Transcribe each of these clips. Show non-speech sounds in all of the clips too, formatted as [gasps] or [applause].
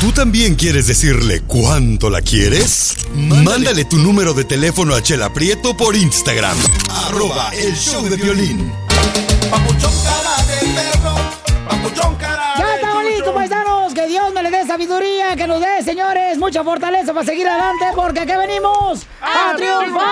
¿Tú también quieres decirle cuánto la quieres? Mándale, tu número de teléfono a Chela Prieto por Instagram. Arroba el show de violín. ¡Ya estamos listos, paisanos! Que Dios me le dé sabiduría, que nos dé, señores, mucha fortaleza para seguir adelante, porque aquí venimos a, triunfar.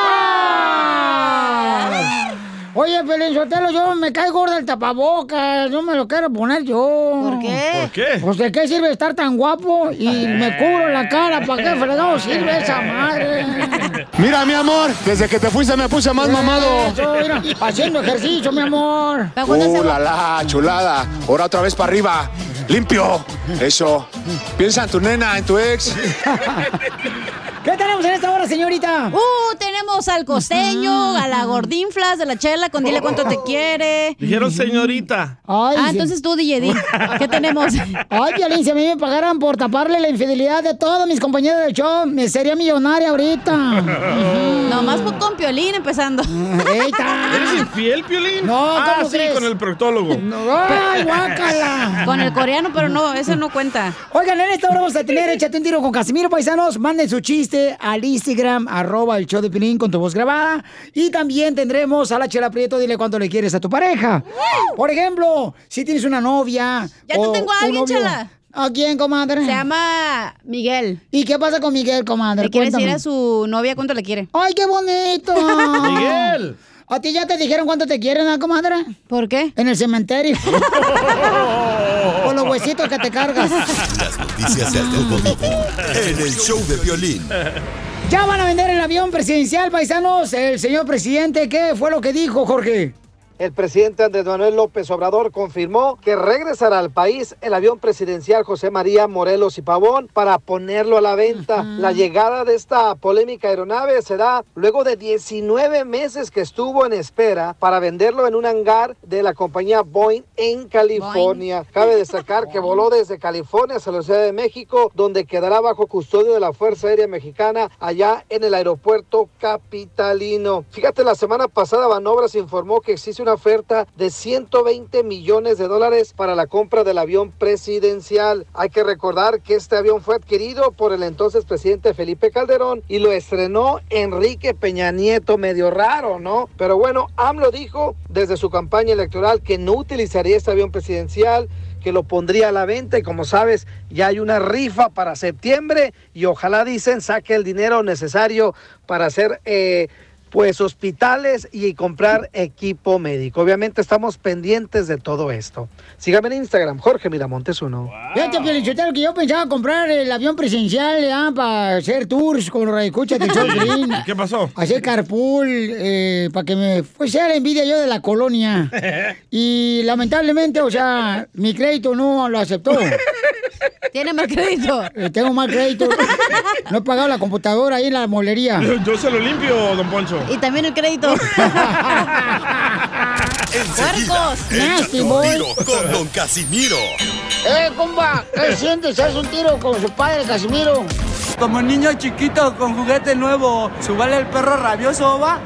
Oye, Pelín Sotelo, yo me cae gorda el tapabocas, no me lo quiero poner yo. ¿Por qué? ¿Por qué? Pues de qué sirve estar tan guapo y [laughs] me cubro la cara, ¿para qué fregado sirve esa madre? [laughs] Mira, mi amor, desde que te fuiste me puse más mamado. Eso, mira, haciendo ejercicio, mi amor. Uh, la la, chulada. Ahora otra vez para arriba. Limpio. Eso. Piensa en tu nena, en tu ex. [laughs] ¿Qué tenemos en esta hora, señorita? Uh, tenemos al costeño, a la gordinflas de la chela con dile cuánto te quiere. Dijeron señorita. Ay, ah, sí. entonces tú, DJ, di. [laughs] ¿qué tenemos? Ay, Violín, si a mí me pagaran por taparle la infidelidad de todos mis compañeros del show, me sería millonaria ahorita. Nomás por- con Piolín empezando. Eita. ¿Eres infiel, Piolín? No, ah, ¿cómo sí, crees? con el proctólogo. ¡Ay, guácala! Con el coreano, pero no, ese no cuenta. Oigan, en esta hora vamos a tener [laughs] Échate un tiro con Casimiro Paisanos. Manden su chiste al Instagram, arroba el show de Pilín con tu voz grabada. Y también tendremos a la Chela Prieto, dile cuánto le quieres a tu pareja. Por ejemplo, si tienes una novia. Ya te o tengo a un alguien, novio. Chela. ¿A quién, comadre? Se llama Miguel. ¿Y qué pasa con Miguel, comadre? Le quiere decir Cuéntame. a su novia cuánto le quiere. ¡Ay, qué bonito! [laughs] Miguel. ¿A ti ya te dijeron cuánto te quieren, ¿ah, comadre? ¿Por qué? En el cementerio. [laughs] Con los huesitos que te cargas. Las noticias del Grupo Vivo en el show de violín. Ya van a vender el avión presidencial, paisanos. El señor presidente, ¿qué fue lo que dijo, Jorge? El presidente Andrés Manuel López Obrador confirmó que regresará al país el avión presidencial José María Morelos y Pavón para ponerlo a la venta. La llegada de esta polémica aeronave será luego de 19 meses que estuvo en espera para venderlo en un hangar de la compañía Boeing en California. Cabe destacar que voló desde California hacia la Ciudad de México, donde quedará bajo custodio de la Fuerza Aérea Mexicana allá en el aeropuerto capitalino. Fíjate, la semana pasada Banobras informó que existe una oferta de 120 millones de dólares para la compra del avión presidencial. Hay que recordar que este avión fue adquirido por el entonces presidente Felipe Calderón y lo estrenó Enrique Peña Nieto, medio raro, ¿no? Pero bueno, AMLO dijo desde su campaña electoral que no utilizaría este avión presidencial que lo pondría a la venta y como sabes ya hay una rifa para septiembre y ojalá dicen saque el dinero necesario para hacer eh, pues hospitales y comprar equipo médico. Obviamente estamos pendientes de todo esto. Sígame en Instagram, Jorge Miramontes uno. Fíjate, Pielichotero, que yo pensaba comprar el avión presidencial ya, para hacer tours con los show de. [laughs] ¿Qué pasó? Hacer carpool, eh, para que me pues, sea la envidia yo de la colonia. [laughs] Y lamentablemente, o sea, mi crédito no lo aceptó. [laughs] Tiene mal crédito. Eh, tengo mal crédito. No he pagado la computadora ahí en la molería. Yo, yo se lo limpio, don Poncho. Y también el crédito. [laughs] Enseguida, Nasty boy. tiro con Don Casimiro. ¡Eh, compa! ¿Qué sientes? ¿Haz un tiro con su padre, Casimiro? Como niño chiquito con juguete nuevo, ¿subale el perro rabioso, va?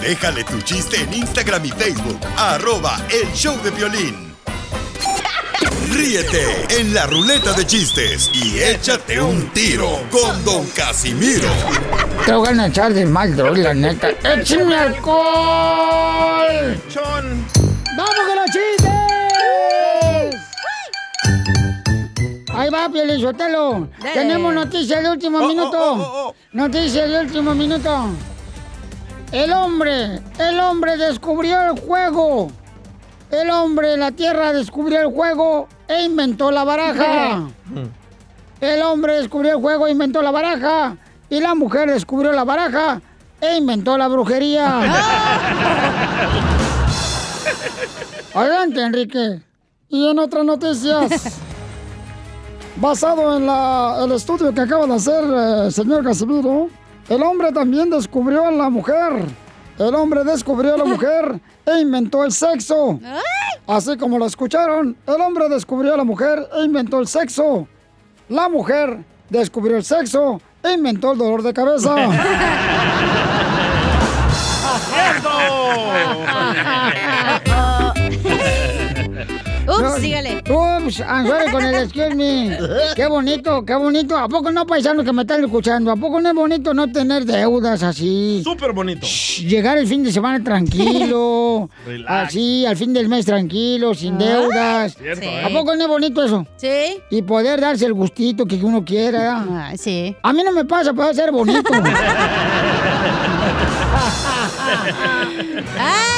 Déjale tu chiste en Instagram y Facebook. Arroba el show de violín. Ríete en la ruleta de chistes y échate un tiro con Don Casimiro. Te voy a echar de mal, la neta. ¡Échame alcohol! Chon. ¡Vamos con los chistes! Ahí va, Pielizotelo. Tenemos noticias de último Oh, minuto. oh, oh, oh, Noticias de último minuto. El hombre, el hombre descubrió el juego. El hombre en la tierra descubrió el juego e inventó la baraja. [laughs] El hombre descubrió el juego e inventó la baraja. Y la mujer descubrió la baraja e inventó la brujería. [laughs] Adelante, Enrique. Y en otras noticias, [laughs] basado en la- el estudio que acaba de hacer el señor Casimiro, el hombre también descubrió a la mujer. El hombre descubrió a la mujer e inventó el sexo. Así como lo escucharon, el hombre descubrió a la mujer e inventó el sexo. La mujer descubrió el sexo e inventó el dolor de cabeza. [laughs] Entonces, sígale. Ups, I'm sorry con el excuse me. [laughs] Qué bonito, qué bonito. ¿A poco no, paisanos que me están escuchando? ¿A poco no es bonito no tener deudas así? Súper bonito. Llegar el fin de semana tranquilo. [laughs] Relax. así, al fin del mes tranquilo, sin deudas. Cierto, Sí. ¿eh? ¿A poco no es bonito eso? Sí. Y poder darse el gustito que uno quiera. Ah, sí. A mí no me pasa, puede ser bonito. Ay, [laughs]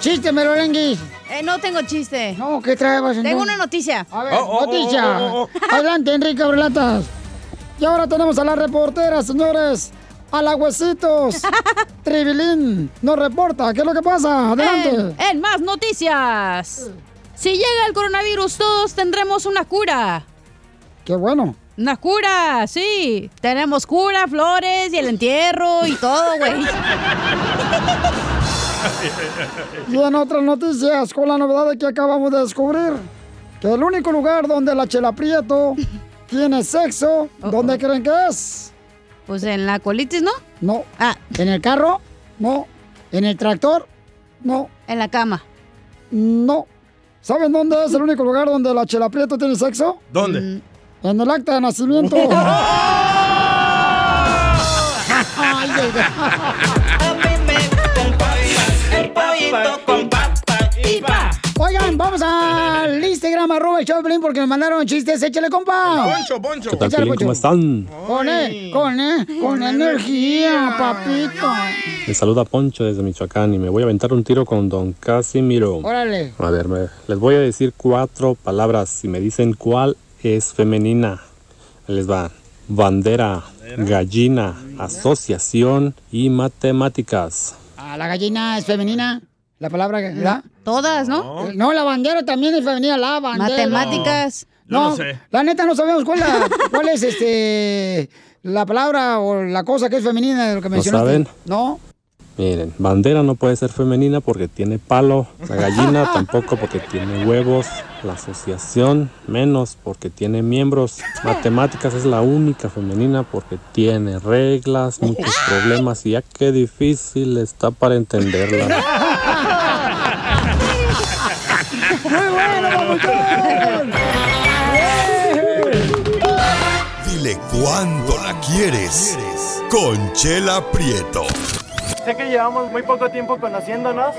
Chiste, Merolenguis. Eh, no tengo chiste. No, ¿qué traes? Tengo una noticia. A ver, Oh, oh, oh, noticia. oh, oh, Adelante, Enrique Abrelatas. Y ahora tenemos a la reportera, señores. A la huesitos. [laughs] Tribilín nos reporta. ¿Qué es lo que pasa? Adelante. En, en más noticias. Si llega el coronavirus, todos tendremos una cura. Qué bueno. Una cura, sí. Tenemos cura, flores y el entierro y todo, güey. [laughs] Y en otras noticias, con la novedad de que acabamos de descubrir, que el único lugar donde la Chela Prieto [laughs] tiene sexo, ¿dónde creen que es? Pues en la colitis, ¿no? No. Ah, ¿En el carro? No. ¿En el tractor? No. en la cama. No. ¿Saben dónde es el único lugar donde la Chela Prieto tiene sexo? ¿Dónde? En el acta de nacimiento. [laughs] [laughs] Ay, ay, ay. Oigan, vamos al [laughs] Instagram, arroba el porque nos mandaron chistes. Échale, compa. Poncho, Poncho. ¿Qué tal, Échale? Poncho. ¿Cómo están? Con él, con él, con energía, papito. Me saluda Poncho desde Michoacán y me voy a aventar un tiro con Don Casimiro. Órale. A ver, me- les voy a decir cuatro palabras y me dicen cuál es femenina. Les va. Bandera, gallina, asociación y matemáticas. Ah, la gallina es femenina. La palabra, ¿verdad? Todas, ¿no? Eh, No, la bandera también es femenina, la bandera. Matemáticas. No, no sé. la neta no sabemos cuál, la- [laughs] cuál es este la palabra o la cosa que es femenina de lo que mencionaste. saben? No. Miren, bandera no puede ser femenina porque tiene palo, la gallina [laughs] tampoco porque tiene huevos, la asociación menos porque tiene miembros, matemáticas es la única femenina porque tiene reglas, muchos problemas y ya qué difícil está para entenderla. [laughs] Muy bueno. Dile cuándo la quieres. Conchela Prieto. Sé que llevamos muy poco tiempo conociéndonos.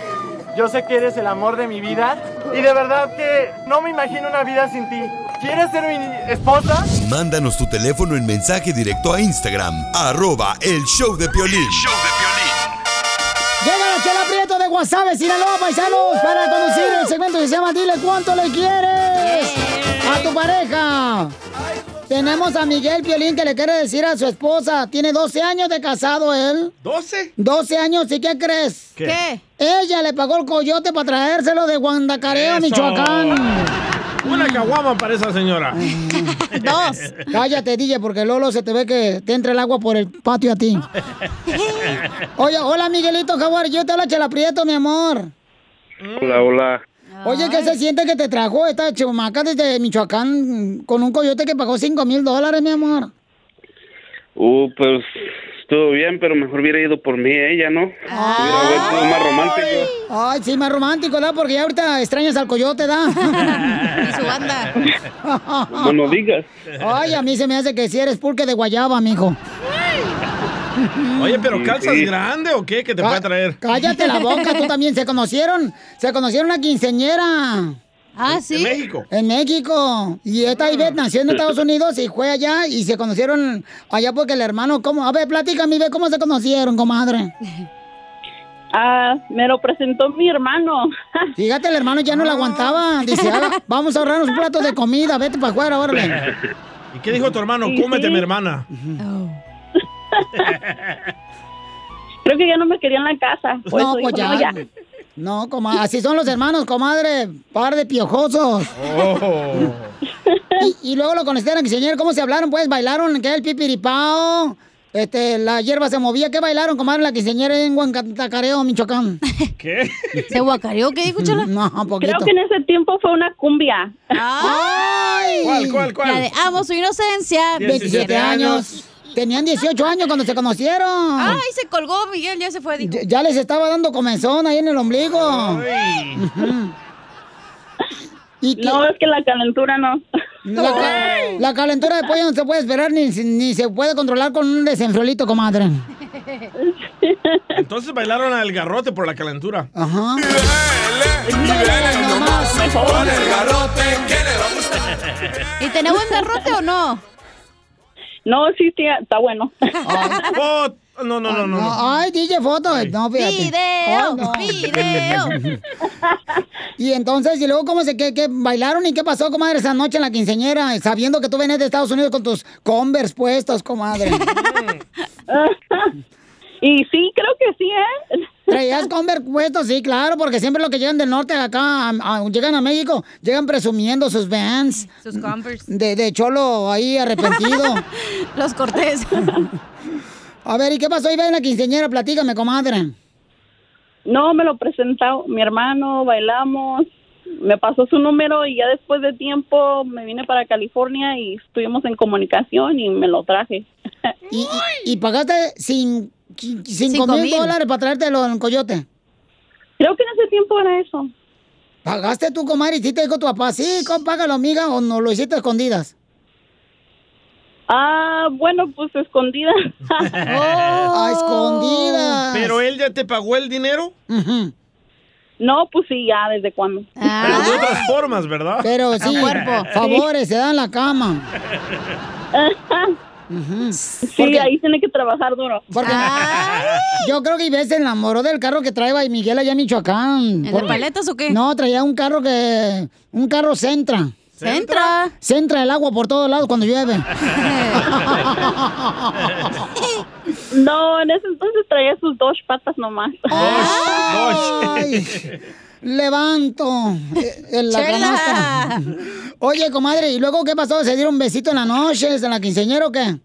Yo sé que eres el amor de mi vida. Y de verdad que no me imagino una vida sin ti. ¿Quieres ser mi esposa? Mándanos tu teléfono en mensaje directo a Instagram. Arroba el show de Piolín. Llega la Chela Prieto de Guasave, Sinaloa, paisanos, para conducir el segmento que se llama Dile cuánto le quieres a tu pareja. Tenemos a Miguel Piolín que le quiere decir a su esposa. Tiene 12 años de casado él. ¿12? 12 años, ¿y qué crees? ¿Qué? ¿Qué? Ella le pagó el coyote para traérselo de Guandacareo. Michoacán. Una caguama para esa señora. [laughs] Dos. Cállate, DJ, porque Lolo se te ve que te entra el agua por el patio a ti. [laughs] Oye, hola Miguelito Jaguar, yo te hablo Chela Prieto, mi amor. Hola, hola. Oye, ¿qué se siente que te trajo esta chumaca desde Michoacán con un coyote que pagó 5 mil dólares, mi amor? Uh, pues estuvo bien, pero mejor hubiera ido por mí ella, ¿no? Hubiera sido más romántico. Ay, sí, más romántico, ¿verdad? Porque ya ahorita extrañas al coyote, ¿da? [laughs] Y su banda. No lo digas. Ay, a mí se me hace que si eres pulque de guayaba, mijo. [laughs] Oye, pero Sí, ¿calzas sí. grande o qué? Que te puede traer. Cállate la boca, tú también. Se conocieron, se conocieron una quinceñera. Ah, En sí. México. En México. Y esta Ivette nació en Estados Unidos y fue allá y se conocieron allá porque el hermano, ¿cómo? A ver, platícame, Ivette, ¿cómo se conocieron, comadre? [laughs] Ah, me lo presentó mi hermano. [laughs] Fíjate, el hermano ya no la aguantaba. Dice, "Ah, vamos a ahorrarnos un plato de comida, vete para afuera, órale. ¿Y qué dijo tu hermano? Sí, Cómete, sí. mi hermana. [laughs] Creo que ya no me quería en la casa. Por No, eso pues dijo, ya. "No, No, comadre, así son los hermanos, comadre. Par de piojosos. Oh. Y, y luego lo conocieron, quinceañera, ¿cómo se hablaron? Pues bailaron, ¿qué? El pipiripao. Este, la hierba se movía. ¿Qué bailaron, comadre, la quinceañera en Huancacareo, Michoacán? [laughs] ¿Qué? ¿Se guacareó? ¿Qué dijo, Chela? No, poquito. Creo que en ese tiempo fue una cumbia. ¡Ay! ¿Cuál, cuál, cuál? La de amo su inocencia. 27 años. Tenían 18 años cuando se conocieron. Ay, se colgó Miguel, ya se fue, dijo. Ya, ya les estaba dando comenzón ahí en el ombligo. Ay. No, es que la calentura no. La, ca- la calentura de pollo no se puede esperar ni, ni se puede controlar con un desenfriolito, comadre. Entonces bailaron al garrote por la calentura. Ajá. Con el garrote, ¿Y buen garrote o no? No, sí, sí, está bueno. No, no, no, no. no. Ay, DJ, foto. No, fíjate. Video, no. [laughs] Y entonces, y luego, ¿cómo se que, que bailaron y qué pasó, comadre, esa noche en la quinceñera? Sabiendo que tú venías de Estados Unidos con tus Converse puestos, comadre. [laughs] y sí, creo que sí, ¿eh? ¿Traías Converse puestos? Sí, claro, porque siempre los que llegan del norte acá, a- a- llegan a México, llegan presumiendo sus Vans. Sus Converse. De, de cholo ahí arrepentido. [laughs] Los Cortés. [laughs] A ver, ¿y qué pasó? Iba en la quinceñera, platícame, comadre. No, me lo presentó mi hermano, bailamos, me pasó su número y ya después de tiempo me vine para California y estuvimos en comunicación y me lo traje. ¿Y, y, y pagaste qui- cinco, mil dólares para traértelo en Coyote? Creo que en ese tiempo era eso. ¿Pagaste tú, comadre? ¿Y sí te dijo tu papá? Sí, págalo, amiga, o no lo hiciste a escondidas? Ah, bueno, pues escondida. [laughs] A escondidas. ¿Pero él ya te pagó el dinero? No, pues sí, ya, ¿desde cuándo? Pero de otras formas, ¿verdad? Pero sí, favores, se dan la cama. [laughs] Sí, ahí tiene que trabajar duro. Porque yo creo que Ivette se enamoró del carro que traía y Miguel allá en Michoacán. ¿El de paletas o qué? No, traía un carro que... Un carro Centra. ¿Centra? Centra el agua por todos lados cuando llueve. [laughs] No, en ese entonces traía sus dos patas nomás. Ay, levanto eh, en la Chela. canasta. Oye, comadre, ¿y luego qué pasó? ¿Se dieron un besito en la noche, en la quinceañera o qué?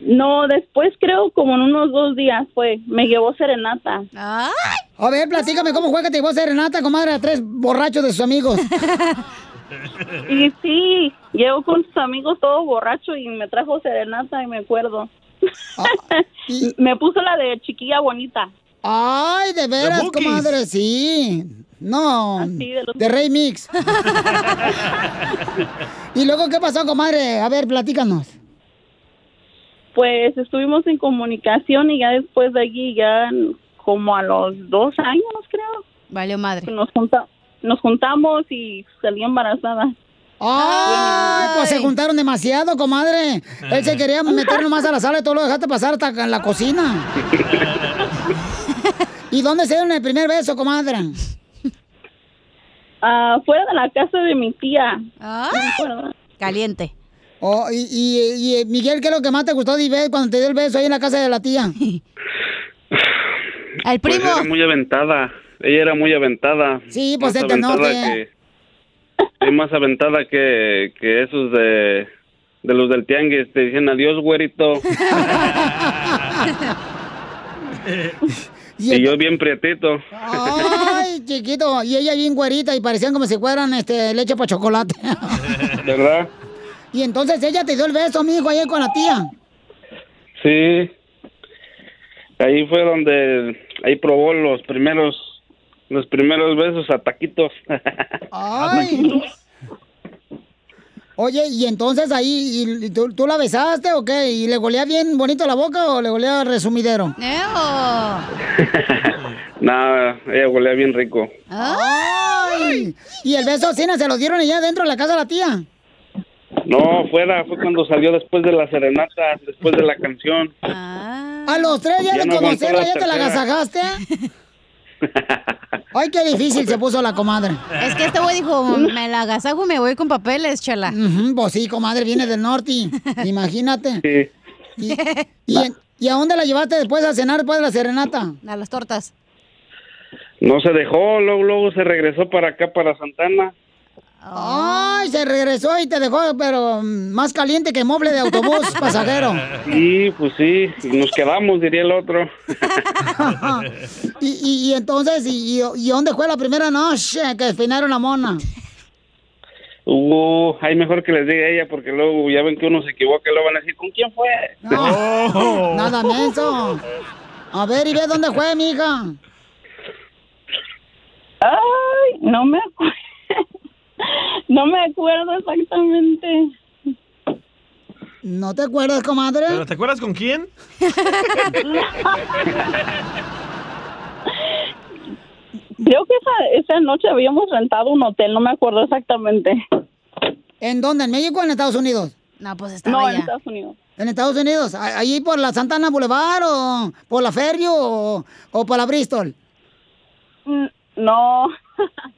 No, después creo como en unos dos días fue. Me llevó serenata. A ver, platícame cómo fue que te llevó Serenata, comadre, a tres borrachos de sus amigos. [laughs] Y sí, llegó con sus amigos todo borracho y me trajo serenata y me acuerdo. [laughs] me puso la de chiquilla bonita. Ay, de veras, comadre, sí. No, de los- de Rey Mix. [laughs] ¿Y luego qué pasó, comadre? A ver, platícanos. Pues estuvimos en comunicación y ya después de allí, ya como a los dos años, creo. Valió madre. Nos, junta, nos juntamos y salí embarazada. ¡Ay! Pues se juntaron demasiado, comadre. Él se quería meter nomás a la sala y tú lo dejaste pasar hasta en la cocina. [laughs] ¿Y dónde se dieron el primer beso, comadre? Ah, fuera de la casa de mi tía. Caliente. Oh, y, y- y, Miguel, ¿qué es lo que más te gustó de cuando te dio el beso ahí en la casa de la tía? [laughs] El Pues era muy aventada. Ella era muy aventada. Sí, pues norte. aventada que- Es más aventada que, que esos de, de los del tianguis. Te dicen adiós, güerito. [laughs] [laughs] y yo bien prietito. Ay, [laughs] chiquito. Y ella bien güerita y parecían como si fueran este, leche para chocolate. [laughs] ¿Verdad? y entonces ella te dio el beso, mijo, ahí con la tía. Sí. Ahí fue donde... Ahí probó los primeros... Los primeros besos a taquitos. [laughs] Ay. Oye, y entonces ahí, y- y tú, tú la besaste o qué? ¿Y le golea bien bonito la boca o le golea resumidero? [laughs] Nada, ella huele bien rico. ¡Ay! ¿Y el beso Cina se lo dieron allá dentro de la casa de la tía? No, fuera, fue cuando salió después de la serenata, después de la canción. A los tres días Ya de no conocerla la ya te la agasajaste. [laughs] Ay, qué difícil se puso la comadre. Es que este güey dijo, me la agasajo y me voy con papeles, chala. Ujú, pues sí, comadre, viene del norte. Imagínate. Sí. ¿Y, y, y a dónde la llevaste después a cenar después de la serenata? A las tortas. No se dejó, luego, luego se regresó para acá, para Santana. Ay, se regresó y te dejó, pero mm, más caliente que moble de autobús [laughs] pasajero. Sí, pues sí, nos quedamos, diría el otro. [laughs] y, y, y entonces, y, dónde fue la primera noche que despeinaron la mona? Uh, hay mejor que les diga ella, porque luego ya ven que uno se equivoca y luego van a decir, ¿con quién fue? No, Nada menso. A ver, y ve dónde fue, mija. Ay, no me acuerdo. No me acuerdo exactamente. ¿No te acuerdas, comadre? ¿Pero te acuerdas con quién? [laughs] Creo que esa, esa noche habíamos rentado un hotel, no me acuerdo exactamente. ¿En dónde? ¿En México o en Estados Unidos? No, pues No, estaba en allá. Estados Unidos. ¿En Estados Unidos? ¿A- ¿Allí por la Santana Boulevard o por la Ferrio o, o por la Bristol? Mm, No, [laughs]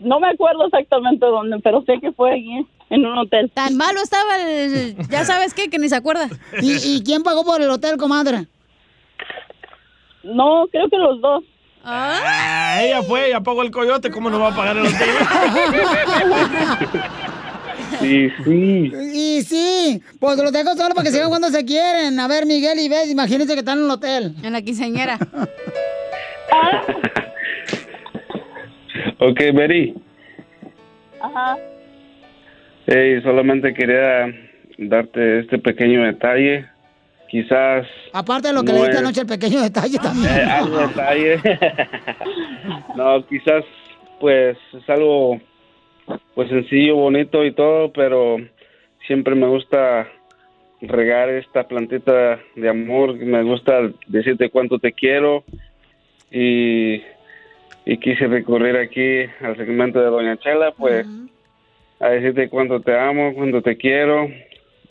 no me acuerdo exactamente dónde, pero sé que fue allí, en un hotel. Tan malo estaba el... Ya sabes qué, que ni se acuerda. [laughs] ¿Y, y quién pagó por el hotel, comadre? No, creo que los dos. Ah, ella fue, ella pagó el coyote, ¿cómo no va a pagar el hotel? [laughs] Sí, sí. Y sí, pues los dejo solo para que sigan cuando se quieren. A ver, Miguel y Beth, imagínense que están en un hotel. En la quinceañera. [laughs] Ok, Betty. Ajá. Hey, solamente quería darte este pequeño detalle. Quizás Aparte de lo que No le diste es- anoche, el pequeño detalle también. eh, [laughs] algo detalle. [laughs] no, quizás pues es algo pues sencillo, bonito y todo, pero siempre me gusta regar esta plantita de amor, me gusta decirte cuánto te quiero y, y quise recurrir aquí al segmento de Doña Chela, pues a decirte cuánto te amo, cuánto te quiero.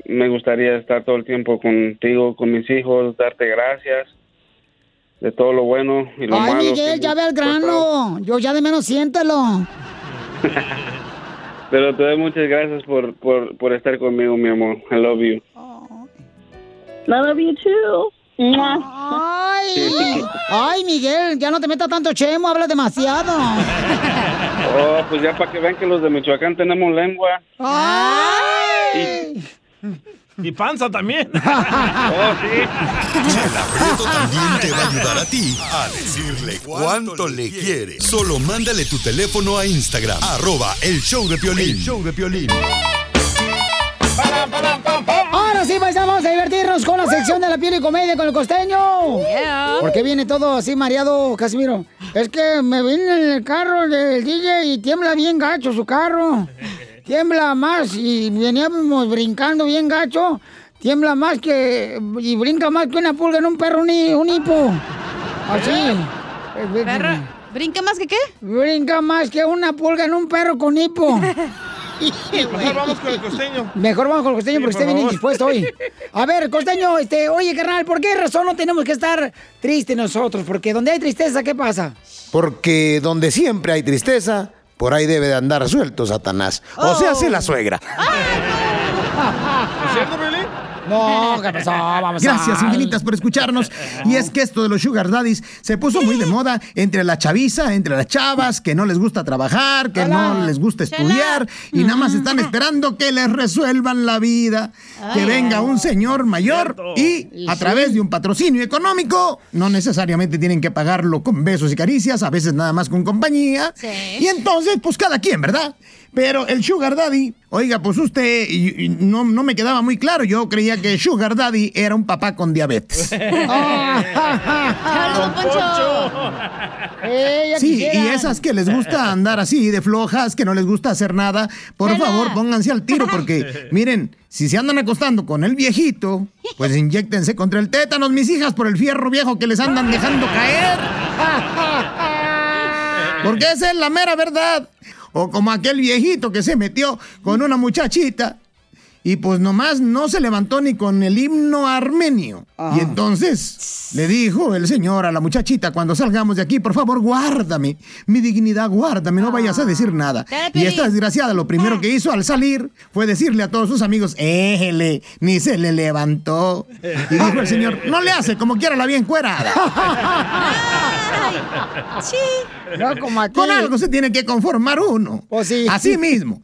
Me gustaría estar todo el tiempo contigo, con mis hijos, darte gracias de todo lo bueno y lo Ay, malo. Miguel, ya ve al grano. Yo ya de menos siéntelo. [laughs] Pero te doy muchas gracias por, por, por estar conmigo, mi amor. I love you. I love you too. Ay, ay, Miguel, ya no te metas tanto chemo, hablas demasiado. Oh, pues ya para que vean que los de Michoacán tenemos lengua. Ay. Y panza también. [laughs] Oh, sí. Chela Prieto también te va a ayudar a ti a decirle cuánto le quiere. Solo mándale tu teléfono a Instagram, arroba el show de Piolín. El show de Piolín. Ahora sí, pues vamos a divertirnos con la sección de la piel y comedia con el costeño. ¿Por qué viene todo así mareado, Casimiro? Es que me vine en el carro del DJ y tiembla bien gacho su carro. Tiembla más y veníamos brincando bien gacho. Tiembla más que... y brinca más que una pulga en un perro, un, hi- un hipo. Así. Perro, ¿Brinca más que qué? Brinca más que una pulga en un perro con hipo. [laughs] Mejor vamos con el costeño. Mejor vamos con el costeño Sí, porque por esté bien indispuesto hoy. A ver, costeño, este, oye, carnal, ¿por qué razón no tenemos que estar tristes nosotros? Porque donde hay tristeza, ¿qué pasa? Porque donde siempre hay tristeza, por ahí debe de andar suelto Satanás. O sea, hace la suegra. ¿Es cierto, Piolín? No, ¿qué pasó? Vamos Gracias a... infinitas por escucharnos. Y es que esto de los sugar daddies se puso muy de moda entre la chaviza, entre las chavas, que no les gusta trabajar, que no les gusta estudiar y nada más están esperando que les resuelvan la vida. Que venga un señor mayor y a través de un patrocinio económico, no necesariamente tienen que pagarlo con besos y caricias, a veces nada más con compañía. Y entonces, pues cada quien, ¿verdad? Pero el Sugar Daddy, oiga, pues usted y- y no, no me quedaba muy claro. Yo creía que Sugar Daddy era un papá con diabetes. [laughs] ¡Hola, don Poncho! [laughs] Sí, y esas que les gusta andar así de flojas, que no les gusta hacer nada, por favor pónganse al tiro porque [laughs] miren, si se andan acostando con el viejito, pues inyectense contra el tétanos, mis hijas, por el fierro viejo que les andan dejando caer. Porque esa es la mera verdad. O como aquel viejito que se metió con una muchachita y pues nomás no se levantó ni con el himno armenio. Y entonces le dijo el señor a la muchachita, cuando salgamos de aquí, por favor, guárdame. Mi dignidad, guárdame, no vayas a decir nada. Y esta desgraciada lo primero que hizo al salir fue decirle a todos sus amigos, éjele, ni se le levantó. Y dijo el señor, no le hace, como quiera la bien cuerada. Sí. No, como. Con algo se tiene que conformar uno. Pues sí. Así mismo.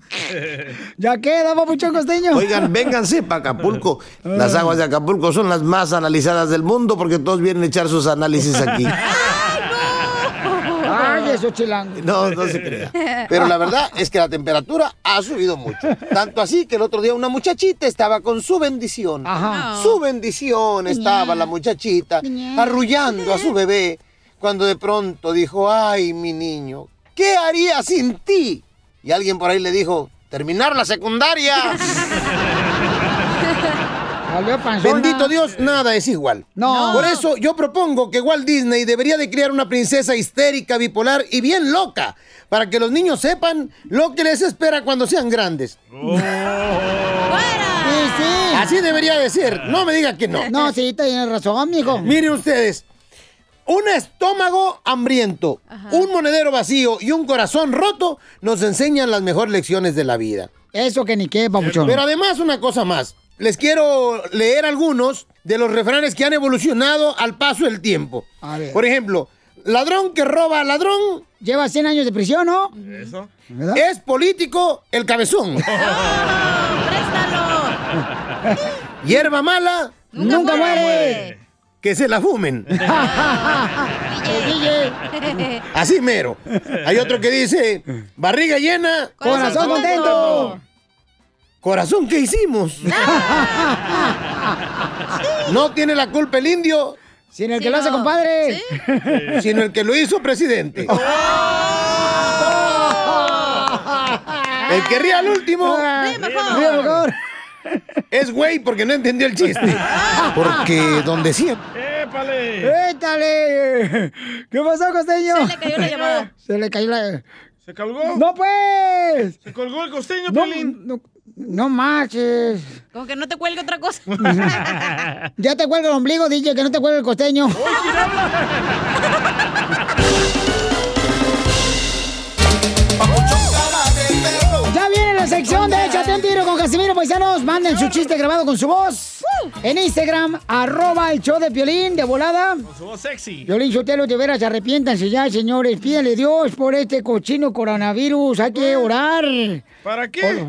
Ya queda, mucho costeño. Oigan, [laughs] vénganse para Acapulco. Las aguas de Acapulco son las más analizadas del mundo porque todos vienen a echar sus análisis aquí. [laughs] Ay, eso chilango. No, no se crea. Pero la verdad es que la temperatura ha subido mucho. Tanto así que el otro día una muchachita estaba con su bendición. Ajá. Su bendición estaba la muchachita arrullando a su bebé cuando de pronto dijo, ay, mi niño, ¿qué haría sin ti? Y alguien por ahí le dijo, terminar la secundaria. [laughs] Bendito Dios, nada es igual. No. Por eso yo propongo que Walt Disney debería de crear una princesa histérica, bipolar y bien loca, para que los niños sepan lo que les espera cuando sean grandes. Sí, sí. Así debería de ser. No me diga que no. No, sí, tienes razón, mijo. Miren ustedes. Un estómago hambriento, un monedero vacío y un corazón roto nos enseñan las mejores lecciones de la vida. Eso que ni qué, papuchón. Pero además una cosa más. Les quiero leer algunos de los refranes que han evolucionado al paso del tiempo. A ver. Por ejemplo, ladrón que roba al ladrón. Lleva 100 años de prisión, ¿no? Eso. Es político el cabezón. [laughs] Hierba mala. Nunca muere. Que se la fumen. [laughs] [laughs] Así mero. Hay otro que dice, barriga llena. Corazón contento. Corazón, ¿qué hicimos? [laughs] No tiene la culpa el indio. Sin el que lo hace, compadre. Sino el que lo hizo presidente. El que ríe al último. Ríe mejor. Es güey porque no entendió el chiste. Porque donde siempre. ¡Épale! ¡Étale! ¿Qué pasó, costeño? Se le cayó la llamada. Se le cayó la... ¿Se colgó? ¡No, pues! ¿Se colgó el costeño, No, no, no marches. Como que no te cuelgue otra cosa. [laughs] Ya te cuelga el ombligo, DJ, que no te cuelga el costeño. La sección de Échate un tiro con Casimiro Paisanos. Manden su chiste grabado con su voz. En Instagram, arroba el show de Piolín de volada. Con su voz sexy. Violín Sotelo, de veras, arrepiéntanse ya, señores. Pídale Dios por este cochino coronavirus. Hay que orar. ¿Para qué?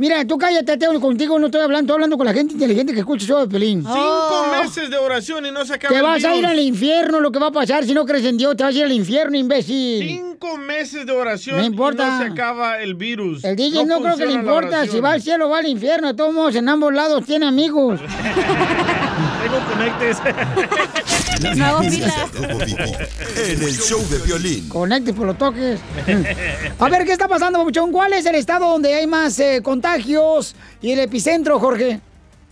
Mira, tú cállate, Teo, contigo no estoy hablando, estoy hablando con la gente inteligente que escucha show de Piolín. Cinco meses de oración y no se acaba Te vas a ir al infierno, lo que va a pasar si no crees en Dios, te vas a ir al infierno, imbécil. Cinco meses de oración No importa. y no se acaba el virus. El DJ no, creo que le importa, si va al cielo o va al infierno, de todos modos, en ambos lados tiene amigos. [laughs] Tengo conectes. [laughs] Las hago en el show de violín. Conecte por los toques. A ver, ¿qué está pasando, Papuchón? ¿Cuál es el estado donde hay más eh, contagios y el epicentro, Jorge?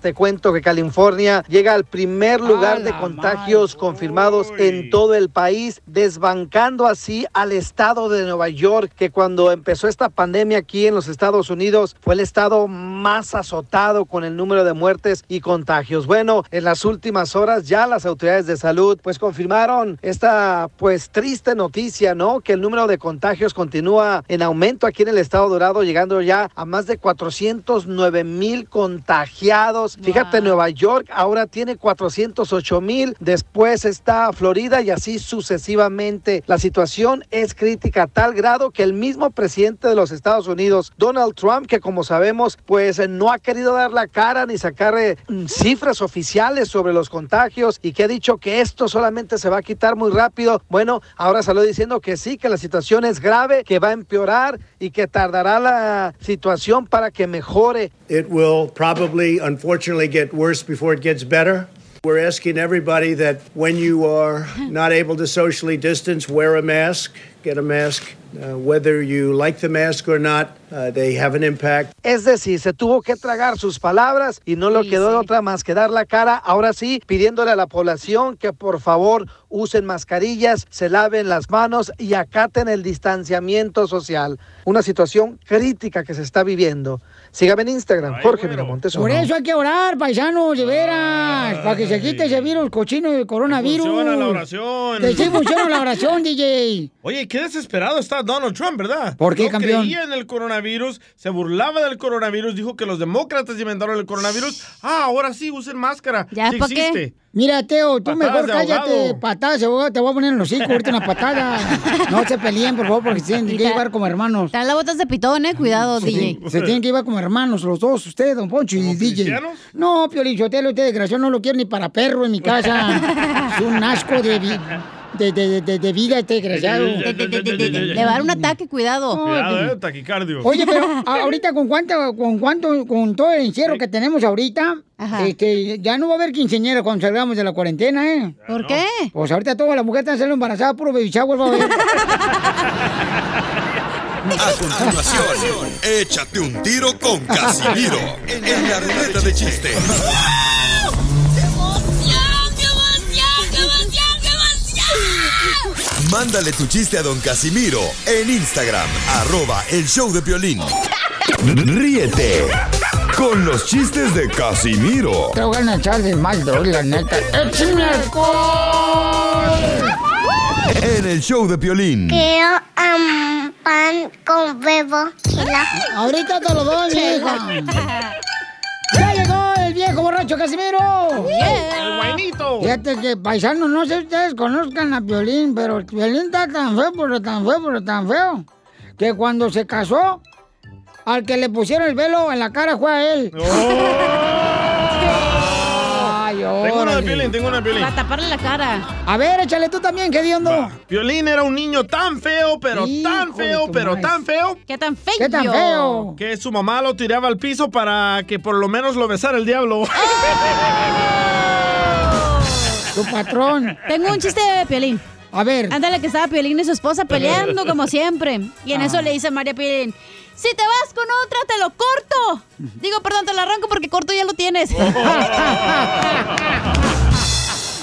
Te cuento que California llega al primer lugar de contagios confirmados en todo el país, desbancando así al estado de Nueva York, que cuando empezó esta pandemia aquí en los Estados Unidos fue el estado más azotado con el número de muertes y contagios. Bueno, en las últimas horas ya las autoridades de salud pues confirmaron esta pues triste noticia, ¿no? Que el número de contagios continúa en aumento aquí en el estado dorado, llegando ya a más de 409 mil contagiados. Fíjate, Nueva York ahora tiene 408 mil, después está Florida y así sucesivamente. La situación es crítica a tal grado que el mismo presidente de los Estados Unidos, Donald Trump, que como sabemos, pues eh, no ha querido dar la cara ni sacar eh, mm, cifras oficiales sobre los contagios y que ha dicho que esto solamente se va a quitar muy rápido. Bueno, ahora salió diciendo que sí, que la situación es grave, que va a empeorar y que tardará la situación para que mejore. It will probably, unfortunately, get worse before it gets better. We're asking everybody that when you are [laughs] not able to socially distance, wear a mask, get a mask. Uh, whether you like the mask or not, uh, they have an impact. Es decir, se tuvo que tragar sus palabras y no le quedó otra más que dar la cara, ahora sí, pidiéndole a la población que por favor usen mascarillas, se laven las manos y acaten el distanciamiento social. Una situación crítica que se está viviendo. Sígame en Instagram, Jorge Miramontes. Por eso hay que orar, paisanos, de veras, para que se quite ese virus cochino de coronavirus. Funciona la oración. Que sí funciona la oración, [laughs] DJ. Oye, qué desesperado está Donald Trump, ¿verdad? ¿Por qué, no campeón? creía en el coronavirus, se burlaba del coronavirus, dijo que los demócratas inventaron el coronavirus. Ah, ahora sí, usen máscara. ¿Ya sí qué? Mira, Teo, tú Patadas mejor cállate, patadas, te voy, a poner en los hocico ahorita una patada. [laughs] No se peleen, por favor, porque se tienen que llevar como hermanos. Están las botas de pitón, eh, cuidado, Se, DJ. se tienen que llevar como hermanos los dos, usted, don Poncho y DJ. cristianos? No, Piolín Sotelo, este desgraciado no lo quiere ni para perro en mi casa. [laughs] es un asco de, de, de, de- de vida este desgraciado. Le va a dar un ataque, cuidado. Cuidado, eh, taquicardio. Oye, pero [laughs] ahorita con cuánto, con cuánto, con todo el encierro que tenemos ahorita, este, ya no va a haber quinceañera cuando salgamos de la cuarentena, ¿eh? ¿Por qué? Pues ahorita todas las mujeres están saliendo embarazadas, puro baby shower va a haber. [laughs] A continuación, échate un tiro con Casimiro en la ruleta de chiste. Mándale tu chiste a don Casimiro en Instagram, arroba el show de violín. Ríete con los chistes de Casimiro Te voy a echar de mal, doy, la neta. ¡Échame alcohol! en el show de violín. Quiero um, pan con huevo. Ahorita te lo doy, hija. ¡Ya llegó el viejo borracho Casimiro! ¡El guainito! Fíjate que, paisanos, no sé si ustedes conozcan a Piolín, pero Piolín está tan feo, pero tan feo, pero tan feo, que cuando se casó, al que le pusieron el velo en la cara fue a él. Tengo una de. Piolín, tengo una de Piolín. Para taparle la cara. A ver, échale tú también, ¿qué diondo? Piolín era un niño tan feo, pero tan feo, pero tan feo. ¿Qué tan feo? ¿Qué tan feo? Que su mamá lo tiraba al piso para que por lo menos lo besara el diablo. Tu patrón. Tengo un chiste de Piolín. A ver. Ándale, que estaba Piolín y su esposa peleando como siempre. Y en Ah. eso le dice María Piolín, si te vas con otra, te lo corto. Digo, perdón, te lo arranco porque corto ya lo tienes. [laughs]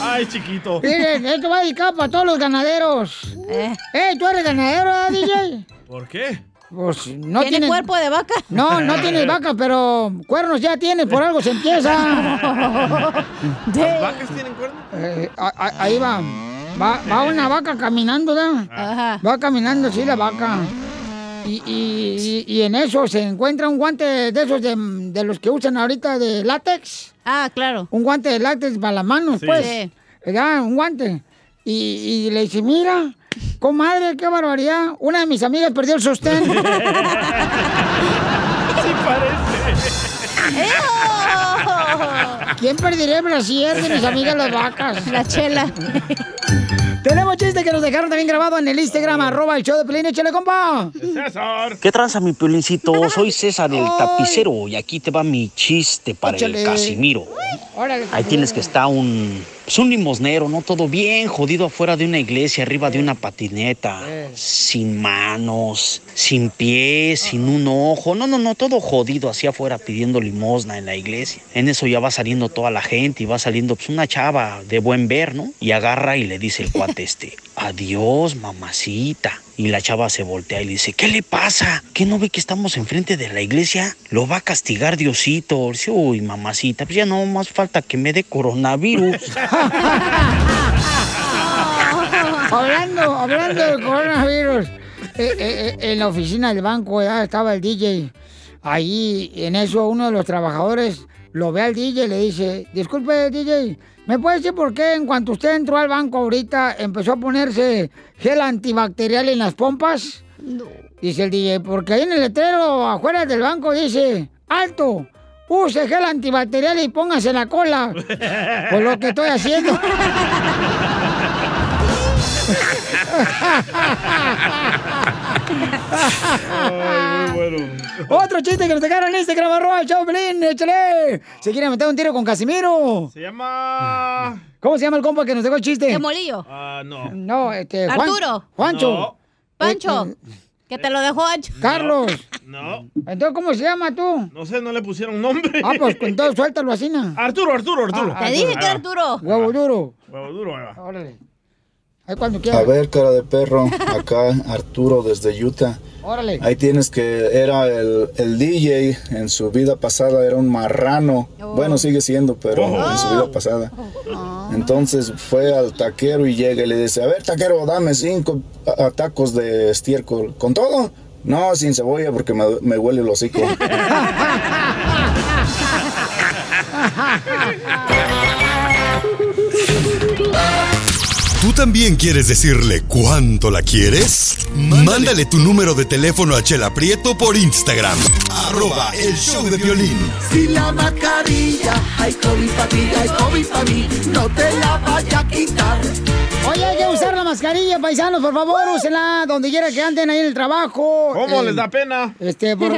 Ay, chiquito. Miren, esto va dedicado para todos los ganaderos. Eh, ¿tú eres ganadero, ¿verdad, DJ? ¿Por qué? Pues no ¿Tiene tienes- cuerpo de vaca? No, no tienes [laughs] vaca, pero cuernos ya tienes, por algo se empieza. [laughs] ¿Las vacas tienen cuernos? Eh, ahí va. Va. Va una [laughs] vaca caminando, ¿verdad? Va caminando, sí, la vaca. Y, y- y- y en eso se encuentra un guante de esos de, de los que usan ahorita de látex. Ah, claro. Un guante de látex para las manos, Sí. pues. Sí. ¿Verdad? Un guante. Y, y le dice, mira, comadre, qué barbaridad. Una de mis amigas perdió el sostén. [laughs] Sí parece. ¿Quién perdería el brasier de mis [laughs] amigas las vacas? La chela. Tenemos chiste que nos dejaron también grabado en el Instagram, arroba el show de Pelín, échale, compa. César. ¿Qué tranza, mi piolincito? Soy César el tapicero y aquí te va mi chiste para Échale. el Casimiro. Órale, Ahí tienes que estar un, pues un limosnero, ¿no? Todo bien jodido afuera de una iglesia, arriba de una patineta, sin manos, sin pies, sin un ojo. No, no, no, todo jodido así afuera pidiendo limosna en la iglesia. En eso ya va saliendo toda la gente y va saliendo pues una chava de buen ver, ¿no? Y agarra y le dice el cuate este, adiós, mamacita. Y la chava se voltea y le dice, ¿qué le pasa? ¿Qué no ve que estamos enfrente de la iglesia? Lo va a castigar Diosito. Dice, uy, mamacita, pues ya no más falta que me dé coronavirus. [laughs] hablando, hablando del coronavirus. eh, eh, eh, en la oficina del banco ya estaba el DJ. Ahí, en eso, uno de los trabajadores lo ve al DJ y le dice, disculpe, DJ, ¿me puede decir por qué en cuanto usted entró al banco ahorita empezó a ponerse gel antibacterial en las pompas? Dice el DJ, porque ahí en el letrero afuera del banco dice, alto, use gel antibacterial y póngase en la cola. [laughs] Por lo que estoy haciendo. [laughs] Ay, muy bueno. Otro chiste que nos dejaron en Instagram, arroba el show, Pelín, échale. Se quiere meter un tiro con Casimiro. Se llama... ¿Cómo se llama el compa que nos dejó el chiste? ¿Qué molillo? Ah, no. No, este, Juan- Arturo. Juancho. No. Pancho. Este, Que te lo dejó ancho. [laughs] Carlos. No. Entonces, ¿cómo se llama tú? No sé, no le pusieron nombre. Ah, pues entonces suéltalo así, ¿no? Arturo, Arturo, Arturo. Ah, Te dije que era Arturo. Huevo duro. Huevo duro, ahí va. Órale. Ahí cuando A ver, cara de perro, acá Arturo desde Utah. Órale. Ahí tienes que era el, el DJ en su vida pasada, era un marrano. Bueno, sigue siendo, pero en su vida pasada. Entonces fue al taquero y llega y le dice, a ver, taquero, dame cinco tacos de estiércol. ¿Con todo? No, sin cebolla porque me, me huele el hocico. [laughs] [laughs] ¿Tú también quieres decirle cuánto la quieres? Mándale tu número de teléfono a Chela Prieto por Instagram. Arroba el show de violín. Si la mascarilla hay COVID para ti, hay COVID para mí, no te la vaya a quitar. Oye, hay que usar la mascarilla, paisanos, por favor, úsenla donde quiera que anden ahí en el trabajo. ¿Cómo Eh, les da pena? Este, por-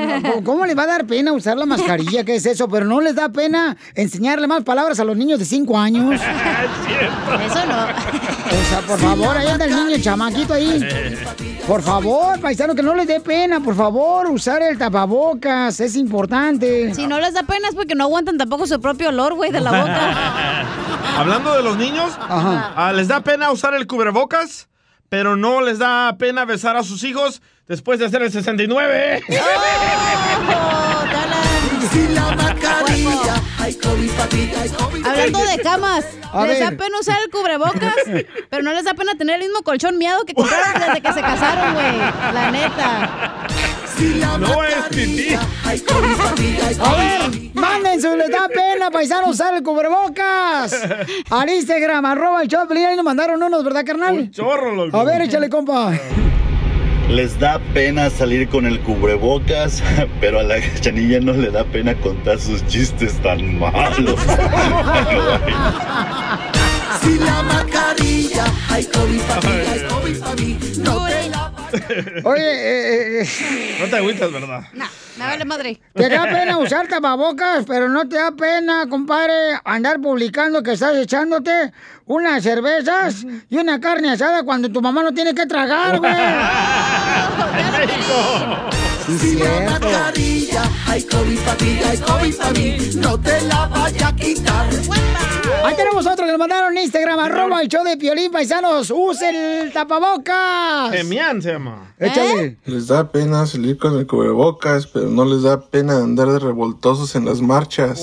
¿cómo les va a dar pena usar la mascarilla? ¿Qué es eso? Pero no les da pena enseñarle más palabras a los niños de 5 años. [laughs] Eso no. [laughs] O sea, por favor, ahí anda el niño, el chamaquito ahí. [laughs] Por favor, paisano, que no les dé pena, por favor, usar el tapabocas, es importante. Si no les da pena es porque no aguantan tampoco su propio olor, güey, de la boca. [laughs] Hablando de los niños, ah, les da pena usar el cubrebocas, pero no les da pena besar a sus hijos después de hacer el 69. Si [laughs] la mascarilla, Hablando de camas, A les ver. da pena usar el cubrebocas, pero no les da pena tener el mismo colchón miado que compraron desde que se casaron, güey. La neta. No es pipí. Hay COVID pa' ti, hay A ver, manden su les da pena, paisano, usar el cubrebocas. Al Instagram, arroba el de Piolín, ahí nos mandaron unos, ¿verdad, carnal? chorro, loco. A ver, échale, compa. Les da pena salir con el cubrebocas, [laughs] pero a la chanilla no le da pena contar sus chistes tan malos. [laughs] Si la mascarilla, hay COVID pa' ti, hay COVID pa' mí. No te [laughs] Oye, eh, eh, No te agüitas, ¿verdad? Me vale madre. te da pena usar tapabocas, pero no te da pena, compadre, andar publicando que estás echándote unas cervezas y una carne asada cuando tu mamá no tiene que tragar, güey. [laughs] Sí, Si la cierto. mascarilla, hay COVID pa' ti, hay COVID pa' mí. No te la vaya a quitar. Ahí tenemos otro que nos mandaron en Instagram, arroba el show de Piolín, paisanos. ¡Usen el tapabocas! Emian se llama. Échale. Les da pena salir con el cubrebocas, pero no les da pena andar de revoltosos en las marchas.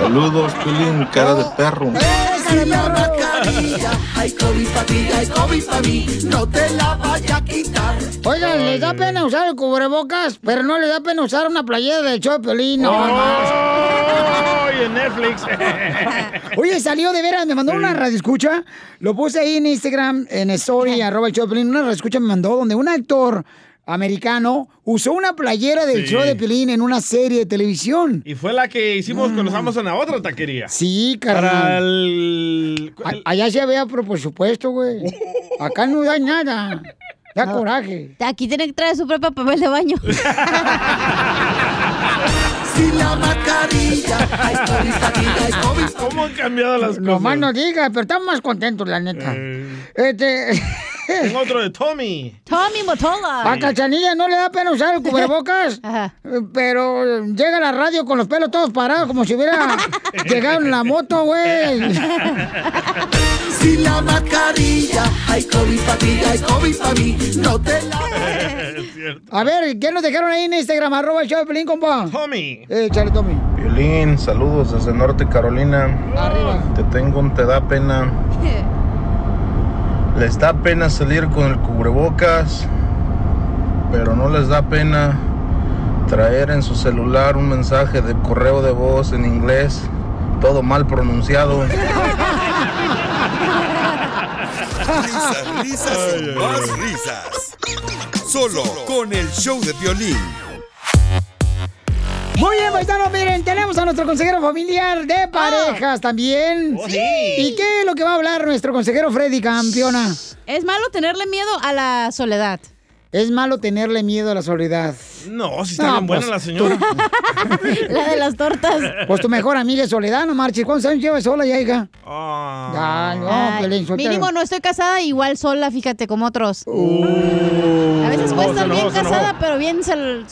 Saludos, Pilín, cara de perro. Si la mascarilla, hay COVID pa' ti, hay COVID pa' mí. No te la vaya a quitar. Oigan, les da pena usar el cubrebocas, pero no les da pena usar una playera del show de Piolín, no. ¡Ay, en Netflix! [laughs] Oye, salió de veras, me mandó una radioescucha. Lo puse ahí en Instagram, en story, arroba el show de Piolín. Una radioescucha me mandó donde un actor americano usó una playera del Sí. show de Piolín en una serie de televisión. Y fue la que hicimos cuando estábamos en la otra taquería. Sí, Para carnal. el... A- Allá se había por presupuesto, güey. [laughs] Acá no da nada. Da coraje. Aquí tiene que traer su propio papel de baño. [laughs] Si la mascarilla, ¿Cómo han cambiado las cosas? No más no digas, pero estamos más contentos, la neta. Este. [laughs] [laughs] Tengo otro de Tommy. Tommy Motola. A Cachanilla no le da pena usar el cubrebocas, [laughs] eh, pero llega a la radio con los pelos todos parados, como si hubiera [laughs] llegado en la moto, güey. Si la mascarilla, hay COVID pa' ti, hay COVID pa' mí. No te la A ver, ¿qué nos dejaron ahí en Instagram? Arroba el show de Pelín, compa. Tommy. Eh, chale, Tommy. Violín, saludos desde Norte Carolina. Arriba. Te tengo un te da pena. Les da pena salir con el cubrebocas, pero no les da pena traer en su celular un mensaje de correo de voz en inglés, todo mal pronunciado. [laughs] Risas, risas y más risas. Solo con el show de violín. Muy bien, paisanos, miren, tenemos a nuestro consejero familiar de parejas también. Oh, sí. ¿Y qué es lo que va a hablar nuestro consejero Freddy, campeona? Es malo tenerle miedo a la soledad. Es malo tenerle miedo a la soledad. No, si está No, bien buena pues, la señora. [laughs] La de las tortas. Pues tu mejor amiga es Soledad, no marches. ¿Cuántos años llevas sola ya, hija? Ah. Ya, no, Ay, Sotelo. mínimo no estoy casada igual sola, fíjate, como otros. a veces puedo Uh. se estar bien casada, pero bien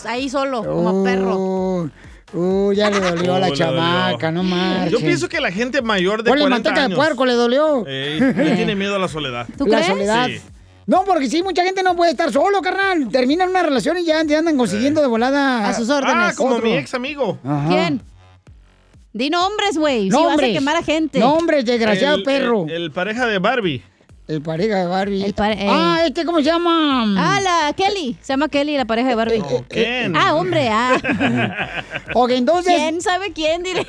ahí solo, como perro. Uh, uh, ya le dolió a la [laughs] Oh, chamaca, dolió. no marches. Yo pienso que la gente mayor de Ponle 40 manteca de años... puerco, le dolió. Ey, le tiene miedo a la soledad. la soledad. Sí. No, porque sí, mucha gente no puede estar solo, carnal. Terminan una relación y ya andan consiguiendo de volada. A sus órdenes. Ah, como Otro. mi ex amigo. Ajá. ¿Quién? Di nombres, güey. Si vas a Nombres. quemar a gente. Nombres, desgraciado El- perro. El, el pareja de Barbie. El pareja de Barbie. El pare- eh. Ah, este, ¿cómo se llama? Ah, la Kelly. Se llama Kelly, la pareja de Barbie. Ken. Ah, hombre, ah. [laughs] Ok, entonces. ¿Quién sabe quién? Diré.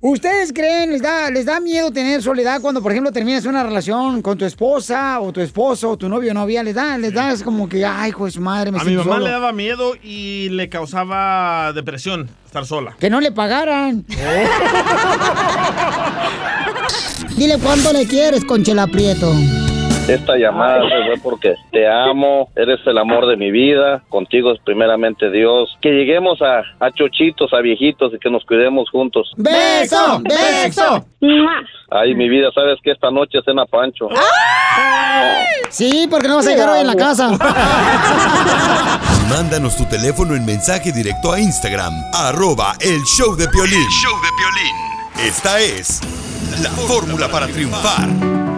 ¿Ustedes creen, les da, les da miedo tener soledad cuando, por ejemplo, terminas una relación con tu esposa o tu esposo o tu novio o novia? ¿Les da, les das como que, ay, hijo de su madre, me A mi mamá solo"? le daba miedo y le causaba depresión estar sola. Que no le pagaran. [laughs] [laughs] Dile cuánto le quieres, Conchela Prieto. Esta llamada fue porque te amo, eres el amor de mi vida, contigo es primeramente Dios. Que lleguemos a, a chochitos, a viejitos y que nos cuidemos juntos. ¡Beso! ¡Beso! Ay, mi vida, sabes que esta noche cena Pancho. Sí, porque no vas a llegar hoy en la casa. [laughs] Mándanos tu teléfono en mensaje directo a Instagram, arroba el show de Piolín. show de Piolín. Esta es la fórmula para triunfar.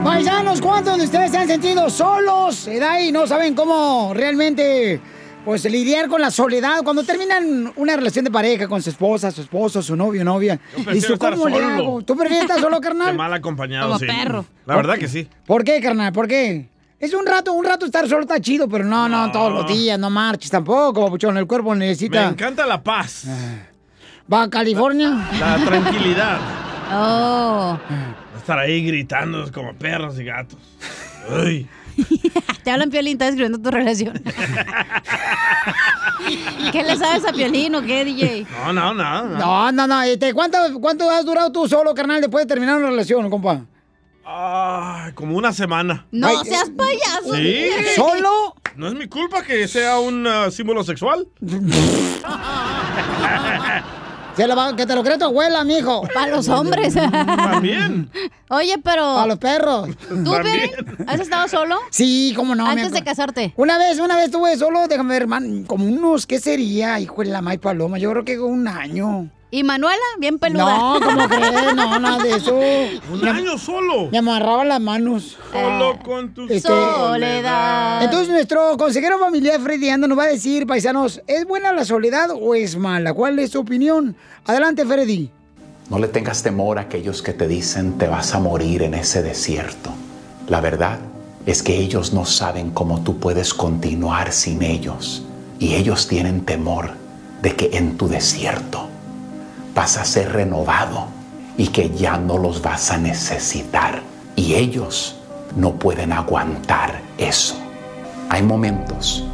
Paisanos, ¿cuántos de ustedes se han sentido solos? ¿Edad? Y no saben cómo realmente pues lidiar con la soledad cuando terminan una relación de pareja con su esposa, su esposo, su novio, novia. prefiero Dices, estar ¿cómo le solo. hago? ¿Tú prefieres estar solo, Qué carnal? mal acompañado, Como sí. perro. La verdad que sí. ¿Por qué, carnal? ¿Por qué? Es un rato, un rato estar solo está chido, pero no, no, todos los días, no marches tampoco, papuchón. El cuerpo Me necesita. encanta la paz, ¿Va a California? la tranquilidad. Oh. [laughs] Estar ahí gritando como perros y gatos. Ay. [laughs] Te hablan Piolín, estás escribiendo tu relación. [laughs] ¿Qué le sabes a Piolín o qué, DJ? No, no, no. no. No, no, no. Este, ¿cuánto, ¿Cuánto has durado tú solo, carnal, después de terminar una relación, compa? Ay, como una semana. No Ay, seas payaso. ¿Sí? DJ. ¿Solo? ¿No es mi culpa que sea un ah, símbolo sexual? Se lo va- que te lo cree tu abuela, mijo. Para los hombres. También. Oye, pero. Para los perros. ¿Tú, Piolín, has estado solo? Sí, cómo no. Antes de casarte. Una vez, una vez estuve solo, déjame ver, man, como unos, ¿qué sería? Hijo de la May Paloma, yo creo que un año. ¿Y Manuela? Bien peluda. No, ¿cómo crees? No, nada de [laughs] eso. Un año solo. Me amarraba las manos. Solo con tu Este, Soledad. Entonces nuestro consejero familiar Freddy Anda nos va a decir, paisanos, ¿es buena la soledad o es mala? ¿Cuál es tu opinión? Adelante, Freddy. No le tengas temor a aquellos que te dicen te vas a morir en ese desierto. La verdad es que ellos no saben cómo tú puedes continuar sin ellos. Y ellos tienen temor de que en tu desierto vas a ser renovado y que ya no los vas a necesitar. Y ellos no pueden aguantar eso. Hay momentos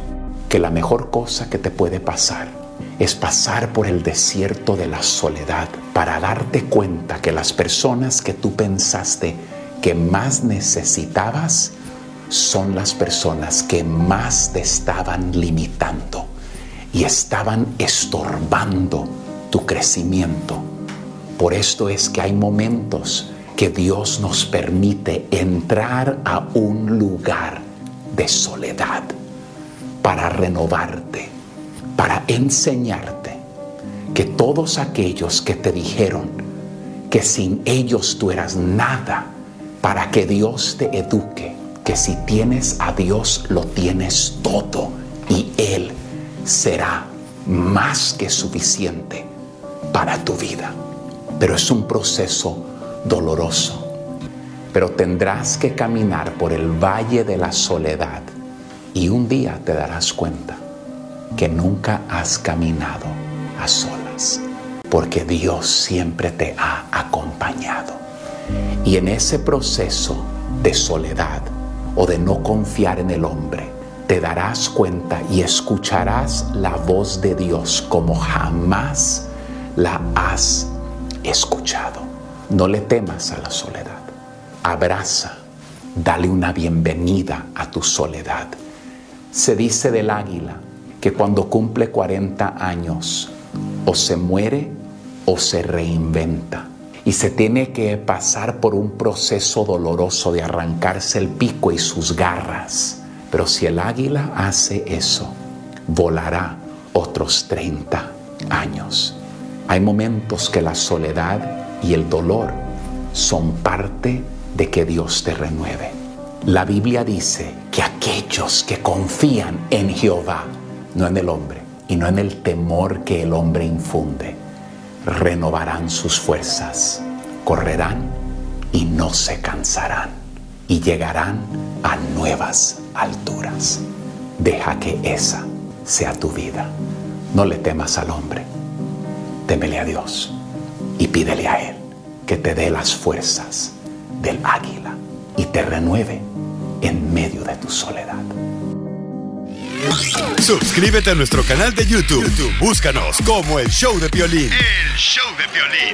que la mejor cosa que te puede pasar es pasar por el desierto de la soledad para darte cuenta que las personas que tú pensaste que más necesitabas son las personas que más te estaban limitando y estaban estorbando tu crecimiento. Por esto es que hay momentos que Dios nos permite entrar a un lugar de soledad para renovarte, para enseñarte que todos aquellos que te dijeron que sin ellos tú eras nada, para que Dios te eduque, que si tienes a Dios lo tienes todo y Él será más que suficiente para tu vida. Pero es un proceso doloroso. Pero tendrás que caminar por el valle de la soledad y un día te darás cuenta que nunca has caminado a solas, porque Dios siempre te ha acompañado. Y en ese proceso de soledad o de no confiar en el hombre, te darás cuenta y escucharás la voz de Dios como jamás la has escuchado. No le temas a la soledad. Abraza, dale una bienvenida a tu soledad. Se dice del águila que cuando cumple 40 años o se muere o se reinventa y se tiene que pasar por un proceso doloroso de arrancarse el pico y sus garras. Pero si el águila hace eso, volará otros 30 años. Hay momentos que la soledad y el dolor son parte de que Dios te renueve. La Biblia dice que aquellos que confían en Jehová, no en el hombre, y no en el temor que el hombre infunde, renovarán sus fuerzas, correrán y no se cansarán, y llegarán a nuevas alturas. Deja que esa sea tu vida. No le temas al hombre, témele a Dios y pídele a Él que te dé las fuerzas del águila y te renueve en medio de tu soledad. Suscríbete a nuestro canal de YouTube. YouTube, Búscanos como el show de violín. El show de violín.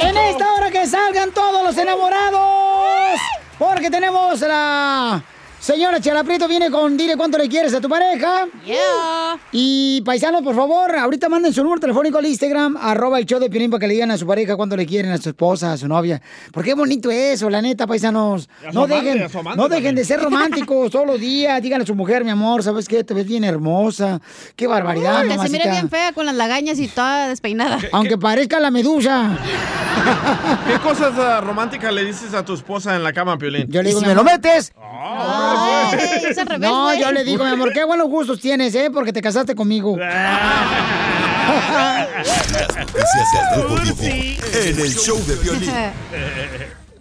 En esta hora que salgan todos los enamorados! Porque tenemos la señora Chela Prieto viene con dile cuánto le quieres a tu pareja. Yeah. Y paisanos, por favor, ahorita manden su número telefónico al Instagram, arroba el show de Piolín para que le digan a su pareja cuánto le quieren, a su esposa, a su novia. Porque qué bonito eso, la neta, paisanos. No amante, dejen, no dejen de ser románticos todos los días. Díganle a su mujer, mi amor, ¿sabes qué? Te ves bien hermosa. Qué barbaridad, que se mire bien fea con las lagañas y toda despeinada. Aunque parezca la medusa. [laughs] [laughs] ¿Qué cosas ah, románticas le dices a tu esposa en la cama, Piolín? Yo le digo, me lo metes, Ay, es al revés, No, güey. yo le digo, mi amor, qué buenos gustos tienes, ¿eh? Porque te casaste conmigo. Noticias del Rojo Vivo en el show de violín. [laughs]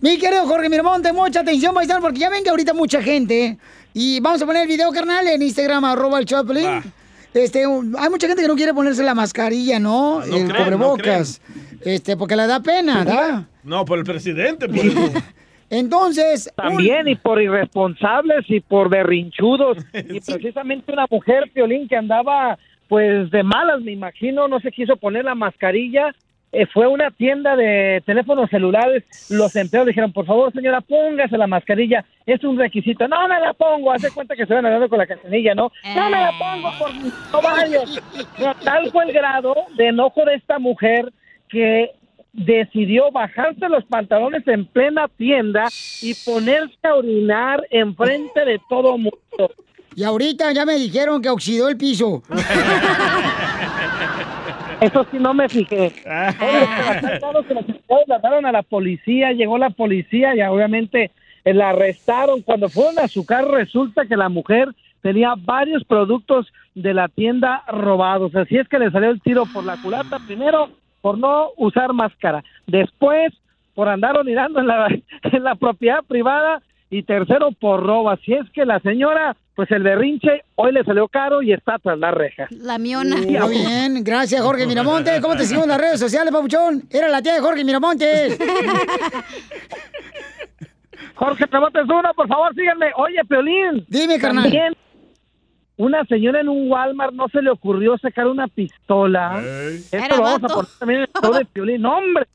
Mi querido Jorge Miramonte, mucha atención, paisano, porque ya ven que ahorita mucha gente. Y vamos a poner el video, carnal, en Instagram, arroba el Choplin. Este, un- hay mucha gente que no quiere ponerse la mascarilla, ¿no? No el creen, cubrebocas. este, porque le da pena, ¿verdad? [laughs] No, por el presidente, por eso. [laughs] Entonces. También, y por irresponsables y por berrinchudos. [laughs] Y precisamente una mujer, Piolín, que andaba pues de malas, me imagino, no se quiso poner la mascarilla. Eh, fue una tienda de teléfonos celulares. Los empleados dijeron, por favor, señora, póngase la mascarilla. Es un requisito. No me la pongo. Hace cuenta que se van hablando con la cancionilla, ¿no? No me la pongo por mis ovarios. No, tal fue el grado de enojo de esta mujer que decidió bajarse los pantalones en plena tienda y ponerse a orinar enfrente de todo mundo. Y ahorita ya me dijeron que oxidó el piso. [laughs] Eso sí no me fijé. [laughs] Oye, pero claro que los empleados la daron a la policía, llegó la policía y obviamente eh, la arrestaron. Cuando fueron a su carro resulta que la mujer tenía varios productos de la tienda robados. Así es que le salió el tiro por la culata. Primero, por no usar máscara. Después, por andar orinando en la, [laughs] en la propiedad privada. Y tercero, por robo. Así es que la señora, pues el berrinche, hoy le salió caro y está tras la reja. La miona. Muy bien, gracias Jorge [laughs] Miramonte. ¿Cómo te seguimos en las redes sociales, papuchón? Era la tía de Jorge Miramonte. [laughs] Jorge Trabotes uno, por favor, síganme. Oye, Peolín. Dime, carnal. También, una señora en un Walmart no se le ocurrió sacar una pistola. Esto Era lo vamos a poner también en el show de Piolín. No, hombre.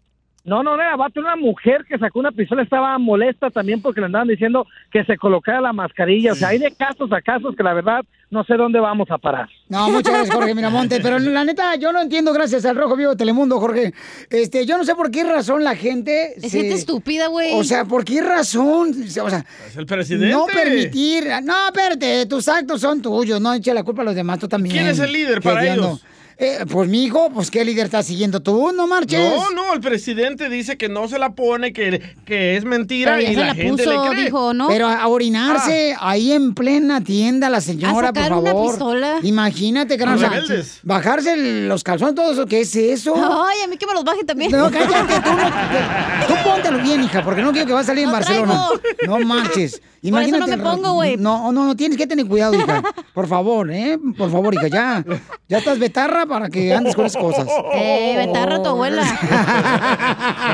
No, no, no era vato, una mujer que sacó una pistola, estaba molesta también porque le andaban diciendo que se colocara la mascarilla. O sea, hay de casos a casos que la verdad no sé dónde vamos a parar. No, muchas gracias, Jorge Miramonte. Pero la neta, yo no entiendo, gracias al Rojo Vivo de Telemundo, Jorge. Este, yo no sé por qué razón la gente. Es gente estúpida, güey. O sea, ¿por qué razón? O sea, Es el presidente. no permitir. No, espérate, tus actos son tuyos, no eche la culpa a los demás, tú también. ¿Quién es el líder para ellos? Eh, pues mi hijo, pues qué líder estás siguiendo tú, no marches. No, no, el presidente dice que no se la pone, que, que es mentira y se la, la gente puso, le cree. dijo, ¿no? Pero a orinarse ahí en plena tienda, la señora, ¿A por sacar una favor. pistola? Imagínate, rebeldes. Bajarse los calzones, todo eso, ¿qué es eso? Ay, a mí que me los baje también. No, cállate, tú, no, tú póntelo bien, hija, porque no quiero que va a salir en Barcelona. traigo. No marches. [laughs] Por eso Imagínate. no me pongo, güey. No, no, no, tienes que tener cuidado, hija. Por favor, ¿eh? Por favor, hija, ya. Ya estás betarra para que andes con esas cosas. [laughs] Eh, betarra tu abuela.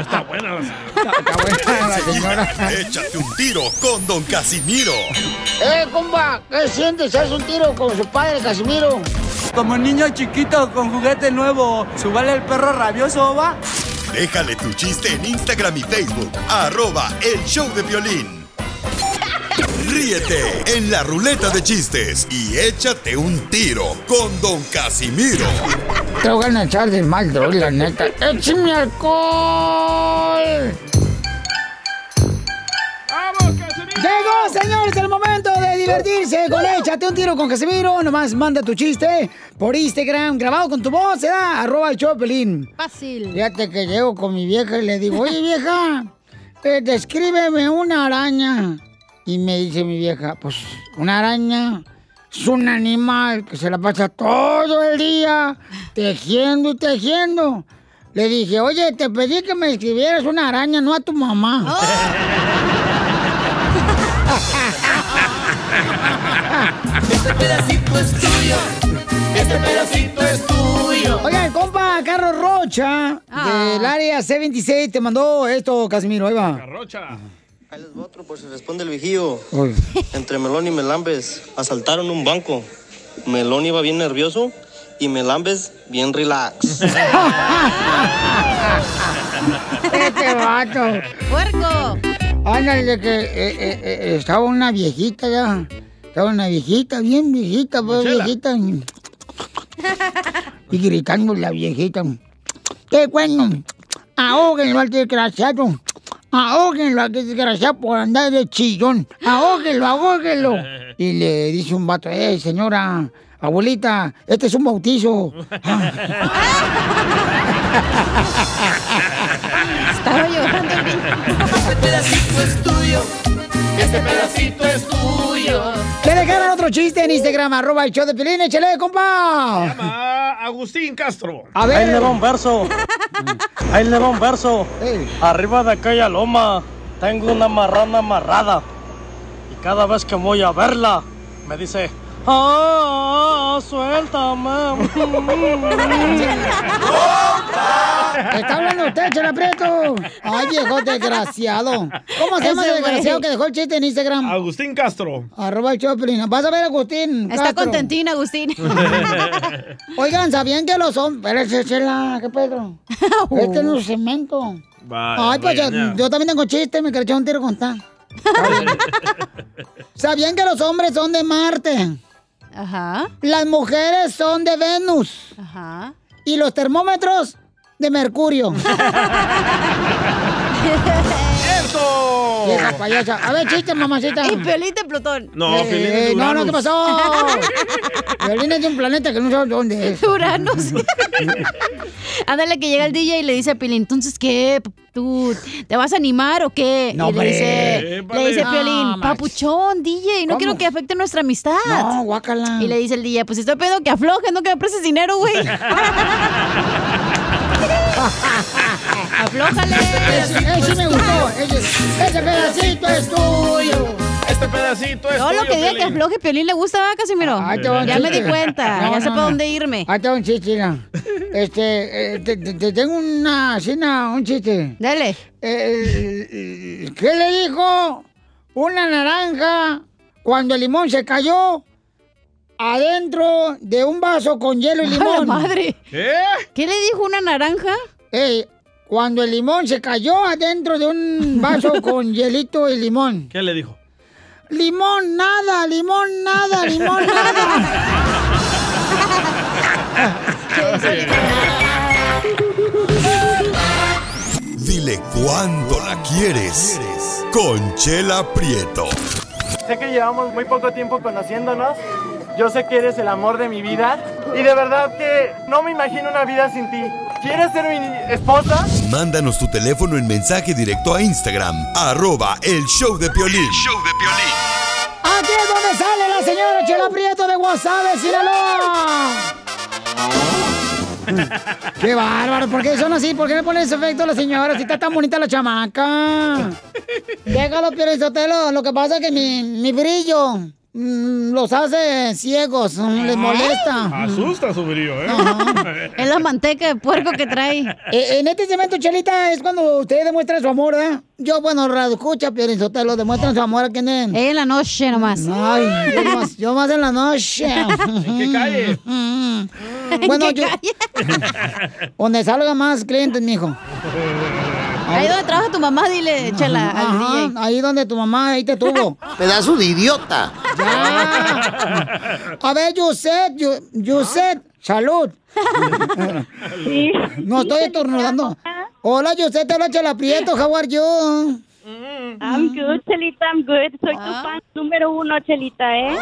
Está buena la Está buena la señora. Échate un tiro con Don Casimiro. ¡Eh, compa! ¿Qué sientes? ¿Haz un tiro con su padre, Casimiro? Como niño chiquito con juguete nuevo, ¿subale el perro rabioso, va? Déjale tu chiste en Instagram y Facebook. Arroba el show de violín. Ríete en la ruleta de chistes y échate un tiro con Don Casimiro. Te voy a echar de mal, droga, la neta. ¡Échame alcohol! Llegó, señores, el momento de divertirse con Échate un tiro con Casimiro. Nomás manda tu chiste por Instagram, grabado con tu voz, ¿eh? Arroba el Chopelín. Fácil. Fíjate que llego con mi vieja y le digo, oye vieja, eh, descríbeme una araña. Y me dice mi vieja, pues una araña es un animal que se la pasa todo el día tejiendo y tejiendo. Le dije, oye, te pedí que me escribieras una araña, no a tu mamá. [laughs] Este pedacito es tuyo. Este pedacito es tuyo. Oiga, el compa Carlos Rocha, del área C26, te mandó esto, Casimiro, ahí va. Ahí les va otro por si responde el vigío. Entre Melón y Melambes asaltaron un banco. Melón iba bien nervioso y Melambes bien relax. [laughs] Este vato. ¡Puerco! Ándale, que eh, eh, eh, estaba una viejita ya. Estaba una viejita, bien viejita, pues viejita. Y gritando la viejita. ¡Qué bueno! ¡Ahóguenlo al desgraciado! ¡Ahóguenlo al desgraciado por andar de chillón! ¡Ahóguenlo, ahóguenlo! [laughs] Y le dice un vato, ¡eh, señora! Abuelita, este es un bautizo. [laughs] Estaba llorando el Este pedacito es tuyo. Este pedacito es tuyo. ¿Qué dejaron otro chiste en Instagram? Arroba el show de Pelín, échale, compa. Ah, Agustín Castro. A ver. Ahí le va un verso. [laughs] Ahí le va un verso. Arriba de aquella loma tengo una marrana amarrada. Y cada vez que voy a verla, me dice, ¡Ah, suéltame! [laughs] [laughs] [laughs] Está hablando usted, Chela Prieto. Ay, viejo desgraciado. ¿Cómo se llama el desgraciado que dejó el chiste en Instagram? Agustín Castro. Arroba el Pelín. Vas a ver, Agustín. Está Castro. contentín, Agustín. [laughs] Oigan, ¿sabían que los hombres... Espérate, Chela, ¿qué pedo? [laughs] Este no es cemento. Ay, pues yo, yo también tengo chiste, me quiero echar un tiro con tal. ¿Sabían que los hombres son de Marte? Ajá. Las mujeres son de Venus. Ajá. Y los termómetros de Mercurio. [laughs] Payasa. A ver, chiste, mamacita. Y Piolín de Plutón. No, Eh, Piolín es de no, no. ¿qué pasó? Violín es de un planeta que no sabe dónde es. [laughs] Uranus. [laughs] Ándale, que llega el DJ y le dice a Piolín, entonces, ¿qué? ¿Tú te vas a animar o qué? No, y le dice, le dice Piolín, No, papuchón, DJ, no ¿Cómo? quiero que afecte nuestra amistad. No, guácala. Y le dice el DJ, pues estoy pedo que aflojes, no que me prestes dinero, güey. [laughs] Aflójale. Ese, ese me gustó. Ese, ese pedacito es tuyo. Este pedacito es Todo lo tuyo, que diga que Piolín. afloje, Piolín le gusta, ¿verdad, Casimiro? Un ya me di cuenta, No, ya sé no, para no. dónde irme. Ahí te un chiste, mira. Este, eh, te, te- te tengo una, cena, un chiste. Dale. Eh, ¿Qué le dijo una naranja cuando el limón se cayó adentro de un vaso con hielo y [laughs] ¡A la limón? madre! ¿Qué? ¿Qué le dijo una naranja? Ey, cuando el limón se cayó adentro de un vaso [laughs] con hielito y limón. ¿Qué le dijo? Limón nada, limón nada, [laughs] limón Dile cuándo la quieres. Conchela Prieto. Sé que llevamos muy poco tiempo conociéndonos. Yo sé que eres el amor de mi vida. Y de verdad que no me imagino una vida sin ti. ¿Quieres ser mi esposa? Mándanos tu teléfono en mensaje directo a Instagram. Arroba el show de Piolín. Aquí es donde sale la señora Chela Prieto de Guasave, Sinaloa. Qué bárbaro, ¿por qué son así? ¿Por qué le ponen ese efecto a la señora? Si está tan bonita la chamaca. Déjalo, Sotelo. Lo que pasa es que mi, mi brillo los hace ciegos, mm, les molesta. Asusta su brillo, ¿eh? [laughs] Es la manteca de puerco que trae. Eh, en este segmento, Chelita, es cuando usted demuestra su amor, ¿eh? Yo, bueno, radio escucha, Piolín Sotelo, demuestran su amor a quien en... En la noche nomás. Ay, yo más, yo más en la noche. [laughs] ¿En qué calle? Bueno, ¿En qué yo... [laughs] Donde salga más clientes, mijo. Ahí donde trabaja tu mamá, dile, chela, al Ajá, DJ. ahí donde tu mamá ahí te tuvo. [laughs] Pedazo de idiota. Ya. A ver, Yuset, Yu- Yuset, salud. Sí. No estoy estornudando. Hola, Yuset, te habla Chela Prieto, how are you? I'm good, Chelita, I'm good. Soy tu fan número uno, Chelita, ¿eh?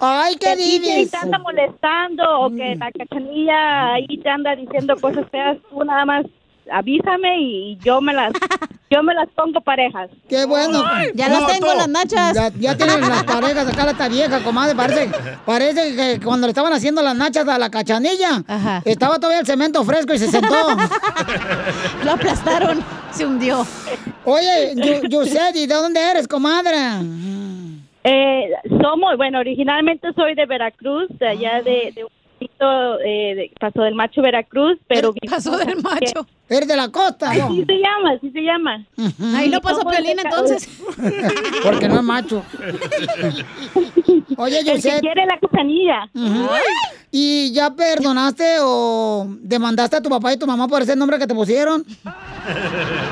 Ay, qué Que DJ dices. te anda molestando o que la cachanilla ahí te anda diciendo cosas feas, tú nada más avísame y yo me las [laughs] yo me las pongo parejas. Qué bueno. Ya las tengo, las nachas. Ya, ya tienen las parejas acá la esta vieja, comadre. Parece, parece que cuando le estaban haciendo las nachas a la cachanilla, estaba todavía el cemento fresco y se sentó. [laughs] Lo aplastaron, se hundió. Oye, Yu- Yusedi, ¿de dónde eres, comadre? Eh, somos, bueno, originalmente soy de Veracruz, de allá de, de un eh, de Paso del Macho, Veracruz, pero... [laughs] Paso del Macho. ¿Eres de la costa? Así se llama, así se llama. Ahí no pasó Piolín, entonces. Porque no es macho. [laughs] Oye, El que Yused. quiere la cachanilla. Ujú. ¿Y ya perdonaste o demandaste a tu papá y tu mamá por ese nombre que te pusieron?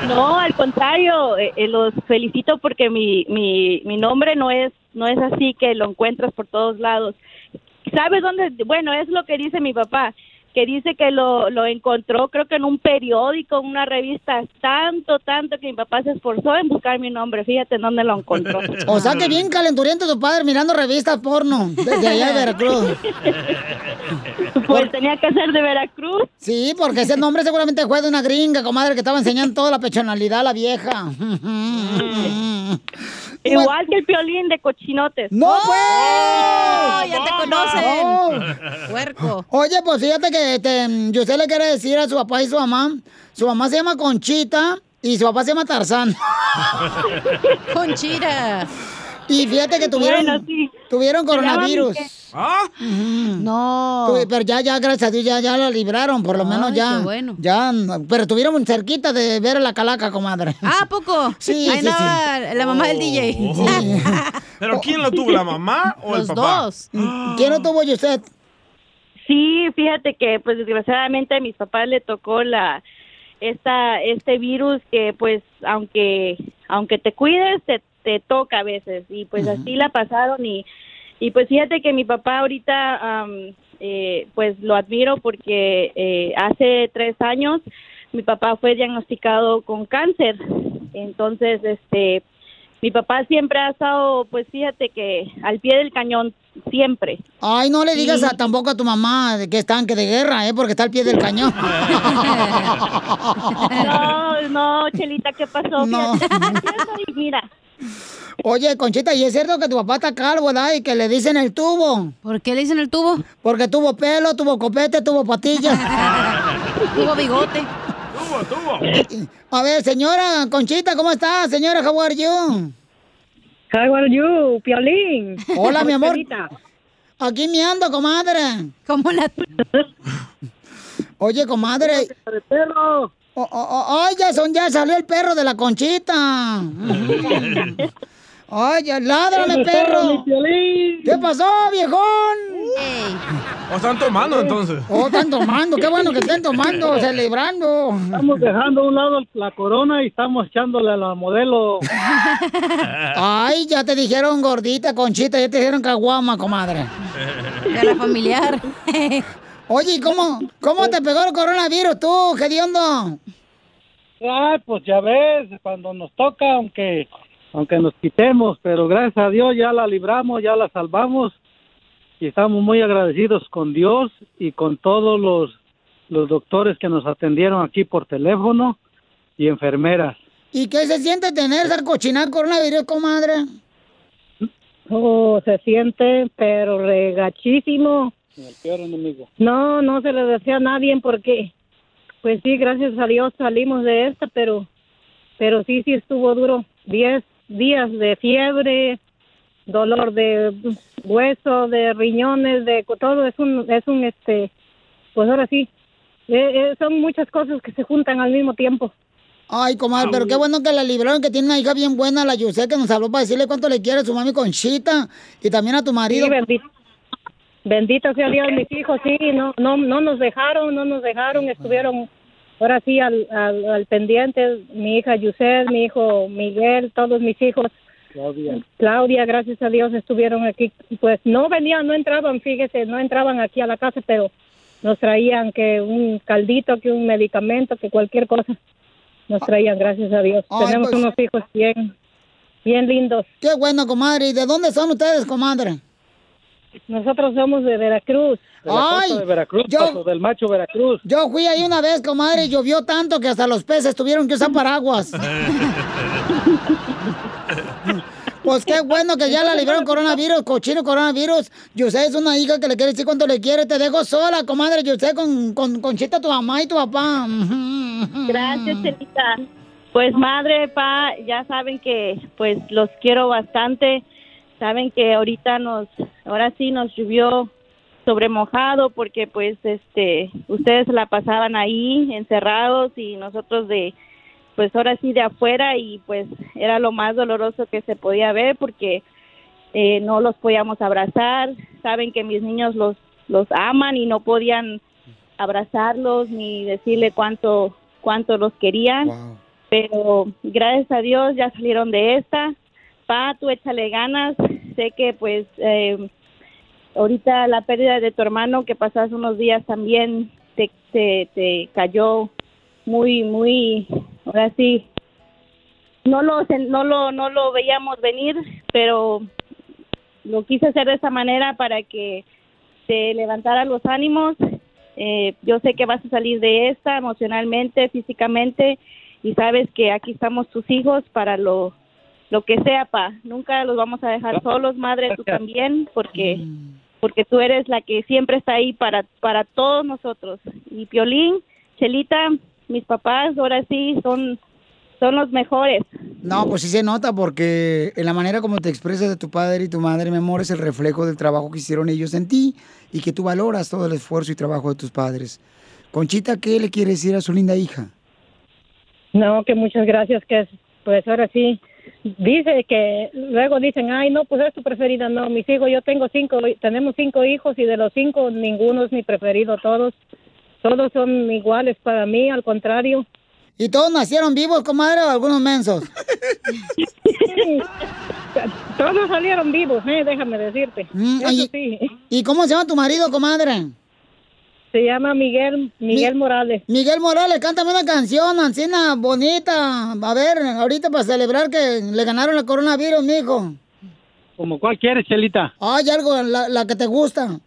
No, al contrario, eh, eh, los felicito porque mi, mi, mi nombre no es no es así que lo encuentras por todos lados. ¿Sabes dónde? Bueno, es lo que dice mi papá, que dice que lo, lo encontró creo que en un periódico, en una revista, tanto, tanto que mi papá se esforzó en buscar mi nombre. Fíjate en dónde lo encontró. [laughs] O sea que bien calenturiento tu padre mirando revistas porno desde allá de Veracruz. [laughs] Pues tenía que ser de Veracruz. Sí, porque ese nombre seguramente fue de una gringa, comadre, que estaba enseñando toda la pechonalidad a la vieja. [laughs] Igual que el piolín de cochinotes. ¡No, pues! ¡Oh, ya te conocen! Puerco. Oye, pues fíjate que este, y usted le quiere decir a su papá y su mamá, su mamá se llama Conchita y su papá se llama Tarzán. [laughs] Conchita. Y fíjate que tuvieron, Bueno, sí. tuvieron coronavirus. ¿Ah? No. Pero ya, ya, gracias a Dios, ya, ya la libraron, por lo menos ya. qué bueno. Ya, pero estuvieron cerquita de ver a la calaca, comadre. Ah, ¿a poco? Sí, Ahí sí, andaba la mamá del DJ. ¿Pero quién lo tuvo, la mamá o el Los papá? dos. ¿Quién lo tuvo, usted? Sí, fíjate que pues desgraciadamente a mis papás le tocó la esta este virus que pues aunque aunque te cuides te, te toca a veces. Y pues así la pasaron y y pues fíjate que mi papá ahorita eh, pues lo admiro porque eh, hace tres años mi papá fue diagnosticado con cáncer. Entonces este mi papá siempre ha estado pues fíjate que al pie del cañón siempre Ay, no le digas Sí. a- tampoco a tu mamá de que es tanque de guerra, ¿eh? Porque está al pie del cañón. [laughs] No, no, Chelita, ¿qué pasó? No. Mira, Oye, Conchita, ¿y es cierto que tu papá está calvo, verdad? Y que le dicen el tubo. ¿Por qué le dicen el tubo? Porque tuvo pelo, tuvo copete, tuvo patillas. [laughs] Tuvo bigote. Tuvo, tuvo. A ver, señora Conchita, ¿cómo está? Señora, how are you? How are you, Piolín? Hola, mi amor. Aquí me ando, comadre. ¿Cómo la...? Oye, comadre. Oh, oh, oh, ya son, ya salió el perro de la Conchita. [laughs] Ay, ya, ládrame, perro. ¿Qué pasó, viejón? ¿O están tomando entonces? Oh, están tomando, qué bueno que estén tomando, [laughs] celebrando. Estamos dejando a un lado la corona y estamos echándole a la modelo. Ay, ya te dijeron gordita, conchita, ya te dijeron caguama, comadre. De la familiar. [laughs] Oye, ¿y cómo, cómo te pegó el coronavirus tú, hediondo? Ay, pues ya ves, cuando nos toca, aunque aunque nos quitemos, pero gracias a Dios ya la libramos, ya la salvamos y estamos muy agradecidos con Dios y con todos los, los doctores que nos atendieron aquí por teléfono y enfermeras. ¿Y qué se siente tener esa cochinada coronavirus, comadre? Oh, se siente, pero regachísimo. El peor enemigo. No, no se le decía a nadie porque, pues sí, gracias a Dios salimos de esta, pero, pero sí, sí estuvo duro. Diez días de fiebre, dolor de hueso, de riñones, de todo. Es un, es un, este, pues ahora sí, eh, eh, son muchas cosas que se juntan al mismo tiempo. Ay, comadre, pero qué bueno que la libraron, que tiene una hija bien buena, la Yusé, que nos habló para decirle cuánto le quiere a su mami Conchita y también a tu marido. Sí, bendito. Bendito sea Dios, mis hijos, sí, no, no, no nos dejaron, no nos dejaron, estuvieron ahora sí al, al, al pendiente, mi hija Yusel, mi hijo Miguel, todos mis hijos, Claudia. Claudia, gracias a Dios estuvieron aquí, pues no venían, no entraban, fíjese, no entraban aquí a la casa, pero nos traían que un caldito, que un medicamento, que cualquier cosa, nos traían, gracias a Dios. Ay, Tenemos pues- unos hijos bien, bien lindos. Qué bueno, comadre. ¿Y de dónde son ustedes, comadre? Nosotros somos de Veracruz. De la costa Ay, de Veracruz, yo- paso del macho Veracruz. Yo fui ahí una vez, comadre, y llovió tanto que hasta los peces tuvieron que usar paraguas. [laughs] Pues qué bueno que ya la libraron coronavirus, cochino coronavirus. Yusé es una hija que le quiere decir cuánto le quiere. Te dejo sola, comadre Yusé, con, con Conchita, tu mamá y tu papá. Gracias, Chelita. Pues madre, pa, ya saben que pues los quiero bastante. Saben que ahorita nos, ahora sí nos llovió sobre mojado porque pues este, ustedes la pasaban ahí encerrados y nosotros de, pues ahora sí de afuera y pues era lo más doloroso que se podía ver porque eh, no los podíamos abrazar. Saben que mis niños los los aman y no podían abrazarlos ni decirle cuánto cuánto los querían. Pero gracias a Dios ya salieron de esta. Pa, tú échale ganas. Sé que pues eh, ahorita la pérdida de tu hermano que pasaste unos días también te, te, te cayó muy, muy, ahora sí, no lo, no lo, no lo veíamos venir, pero lo quise hacer de esa manera para que te levantara los ánimos. Eh, yo sé que vas a salir de esta emocionalmente, físicamente, y sabes que aquí estamos tus hijos para lo, lo que sea, pa. Nunca los vamos a dejar solos, madre, tú [laughs] también, porque porque tú eres la que siempre está ahí para para todos nosotros. Y Piolín, Chelita, mis papás ahora sí son son los mejores. No, pues sí se nota porque en la manera como te expresas de tu padre y tu madre, mi amor, es el reflejo del trabajo que hicieron ellos en ti y que tú valoras todo el esfuerzo y trabajo de tus padres. Conchita, ¿qué le quiere decir a su linda hija? No, que muchas gracias, que es- pues ahora sí. Dice que luego dicen, ay, no, pues es tu preferida. No, mis hijos, yo tengo cinco, tenemos cinco hijos y de los cinco ninguno es mi preferido, todos, todos son iguales para mí, al contrario. ¿Y todos nacieron vivos, comadre, o algunos mensos? [laughs] todos salieron vivos, eh, déjame decirte. Eso oye, sí. ¿Y cómo se llama tu marido, comadre? Se llama Miguel, Miguel Morales. Miguel Morales, cántame una canción, Ancina, bonita. A ver, ahorita para celebrar que le ganaron el coronavirus, mijo. ¿Como cuál quieres, Chelita? Ay, algo, la, la que te gusta.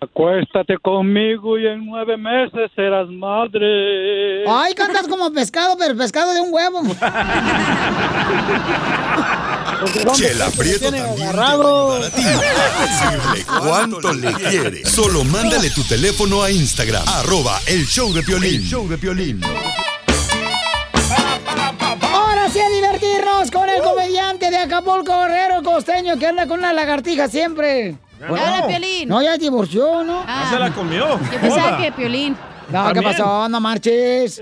Acuéstate conmigo y en nueve meses serás madre. Ay, cantas como pescado, pero pescado de un huevo. [laughs] Chela Prieto también te va a ayudar a ti a decirle cuánto le quiere. Solo mándale tu teléfono a Instagram, arroba el show de Piolín. El show de Piolín. Ahora sí a divertirnos con el comediante de Acapulco, Guerrero el costeño, que anda con una lagartija siempre. Hola, Piolín. No, ya divorció, ¿no? Ah. Ya se la comió. Yo pensaba Hola. que Piolín. No, ¿qué También. pasó? No marches.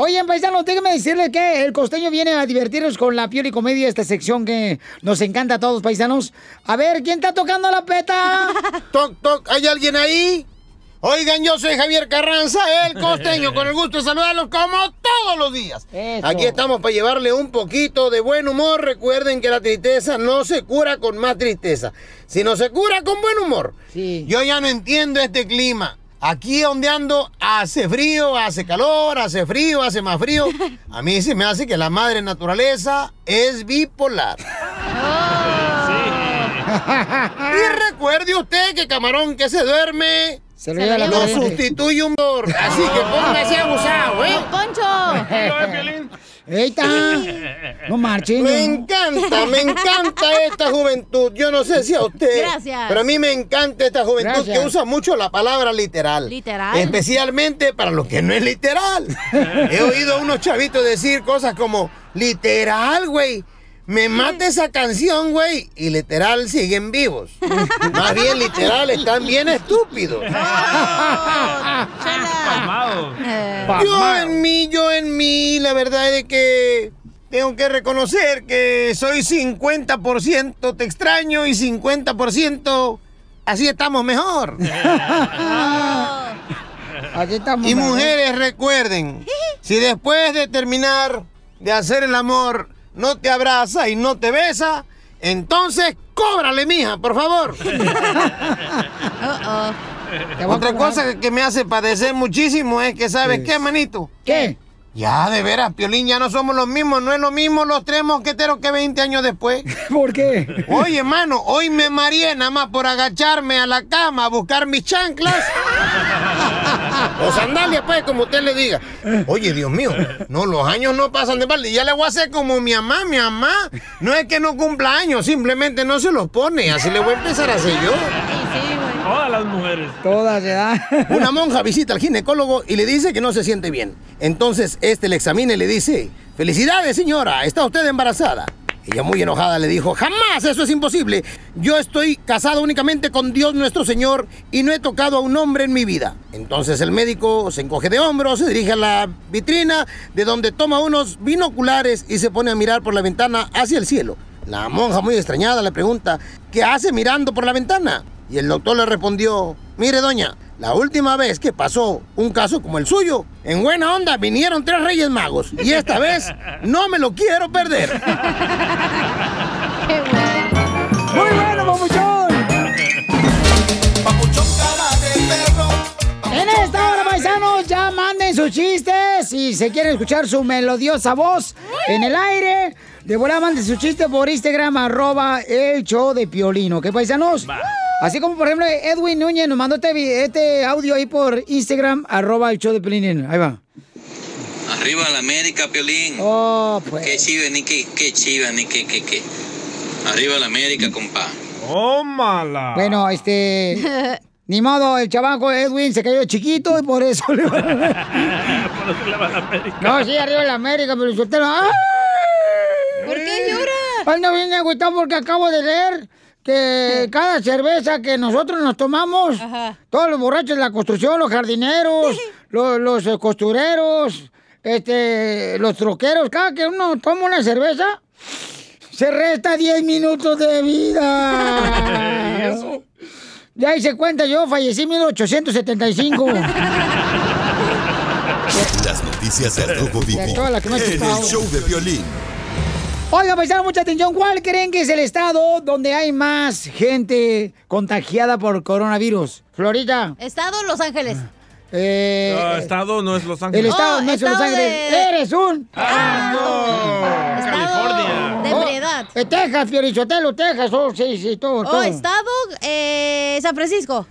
Oye, paisanos, déjenme decirles que el costeño viene a divertirnos con la piel y comedia, esta sección que nos encanta a todos, paisanos. A ver, ¿quién está tocando la peta? [laughs] Toc, toc, ¿hay alguien ahí? Oigan, yo soy Javier Carranza, el costeño, con el gusto de saludarlos como todos los días. Aquí estamos para llevarle un poquito de buen humor. Recuerden que la tristeza no se cura con más tristeza, sino se cura con buen humor. Yo ya no entiendo este clima. Aquí donde ando hace frío, hace calor, hace frío, hace más frío. [laughs] A mí se me hace que la madre naturaleza es bipolar. Y recuerde usted que camarón que se duerme se lo lleva sustituye un dor. Así que póngase abusado, ¿eh? ¡Poncho! [laughs] ¡Eita! [laughs] No marchen. Me encanta, me encanta esta juventud. Yo no sé si a usted. Gracias. Pero a mí me encanta esta juventud Gracias. que usa mucho la palabra literal. Literal. Especialmente para lo que no es literal. [laughs] He oído a unos chavitos decir cosas como, literal, güey. Me mata esa canción, güey. Y literal siguen vivos. Más bien literal están bien estúpidos. [laughs] Yo en mí, yo en mí, la verdad es que tengo que reconocer que soy 50% te extraño y 50% así estamos mejor. [laughs] Aquí estamos. Y mejor. mujeres, recuerden, [laughs] si después de terminar de hacer el amor no te abraza y no te besa, entonces cóbrale, mija, por favor. [laughs] Otra cosa que- me hace padecer muchísimo es que, ¿sabes qué, manito? ¿Qué? Ya, de veras, Piolín, ya no somos los mismos. No es lo mismo los tres mosqueteros que 20 años después. [laughs] ¿Por qué? Oye, mano, hoy me mareé nada más por agacharme a la cama a buscar mis chanclas. [laughs] [laughs] o sandalias, pues, como usted le diga. Oye, Dios mío, no, los años no pasan de balde. Ya le voy a hacer como mi mamá, mi mamá. No es que no cumpla años, simplemente no se los pone. Así le voy a empezar a hacer yo. Todas las mujeres. Todas, ¿verdad? [laughs] Una monja visita al ginecólogo y le dice que no se siente bien. Entonces este le examina y le dice, felicidades señora, está usted embarazada. Ella muy enojada le dijo, jamás, eso es imposible. Yo estoy casada únicamente con Dios nuestro Señor y no he tocado a un hombre en mi vida. Entonces el médico se encoge de hombros, se dirige a la vitrina, de donde toma unos binoculares y se pone a mirar por la ventana hacia el cielo. La monja muy extrañada le pregunta, ¿qué hace mirando por la ventana? Y el doctor le respondió, mire doña, la última vez que pasó un caso como el suyo, en buena onda vinieron tres reyes magos. Y esta vez no me lo quiero perder. ¡Muy bueno, papuchón! En esta hora, paisanos, ya manden sus chistes. Si se quieren escuchar su melodiosa voz en el aire, de volada manden su chiste por Instagram, arroba el show de Piolino. ¿Qué, paisanos? Así como, por ejemplo, Edwin Núñez nos mandó este, este audio ahí por Instagram, arroba el show de Piolino. Ahí va. Arriba la América, Piolín. Oh, pues. Qué chiva, ni qué, qué chiva, ni qué, qué, qué. Arriba la América, compa. ¡Oh, mala! Bueno, este... [laughs] Ni modo, el chavaco Edwin se cayó chiquito y por eso le va [laughs] No, sí, arriba la América, pero soltero. ¡Ay! ¿Por qué llora? Ando bien agüitado porque acabo de leer que [laughs] cada cerveza que nosotros nos tomamos, todos los borrachos de la construcción, los jardineros, [laughs] los, los, eh, costureros, este, los troqueros, cada que uno toma una cerveza, se resta 10 minutos de vida. [laughs] ¿Y eso? Ya hice cuenta, yo fallecí en 1875. Las noticias del Rojo Vivo en el show de violín. Oiga, paisano, mucha atención. ¿Cuál creen que es el estado donde hay más gente contagiada por coronavirus? Florida. Estado Los Ángeles. Eh, No, estado no es Los Ángeles. el estado Oh, no es Los estado Ángeles. de- Eres un. Ah, California. De ebriedad. Eh, Texas, Fiorichotelo, Texas. Oh, sí, sí, todo. Oh, todo. estado eh, San Francisco.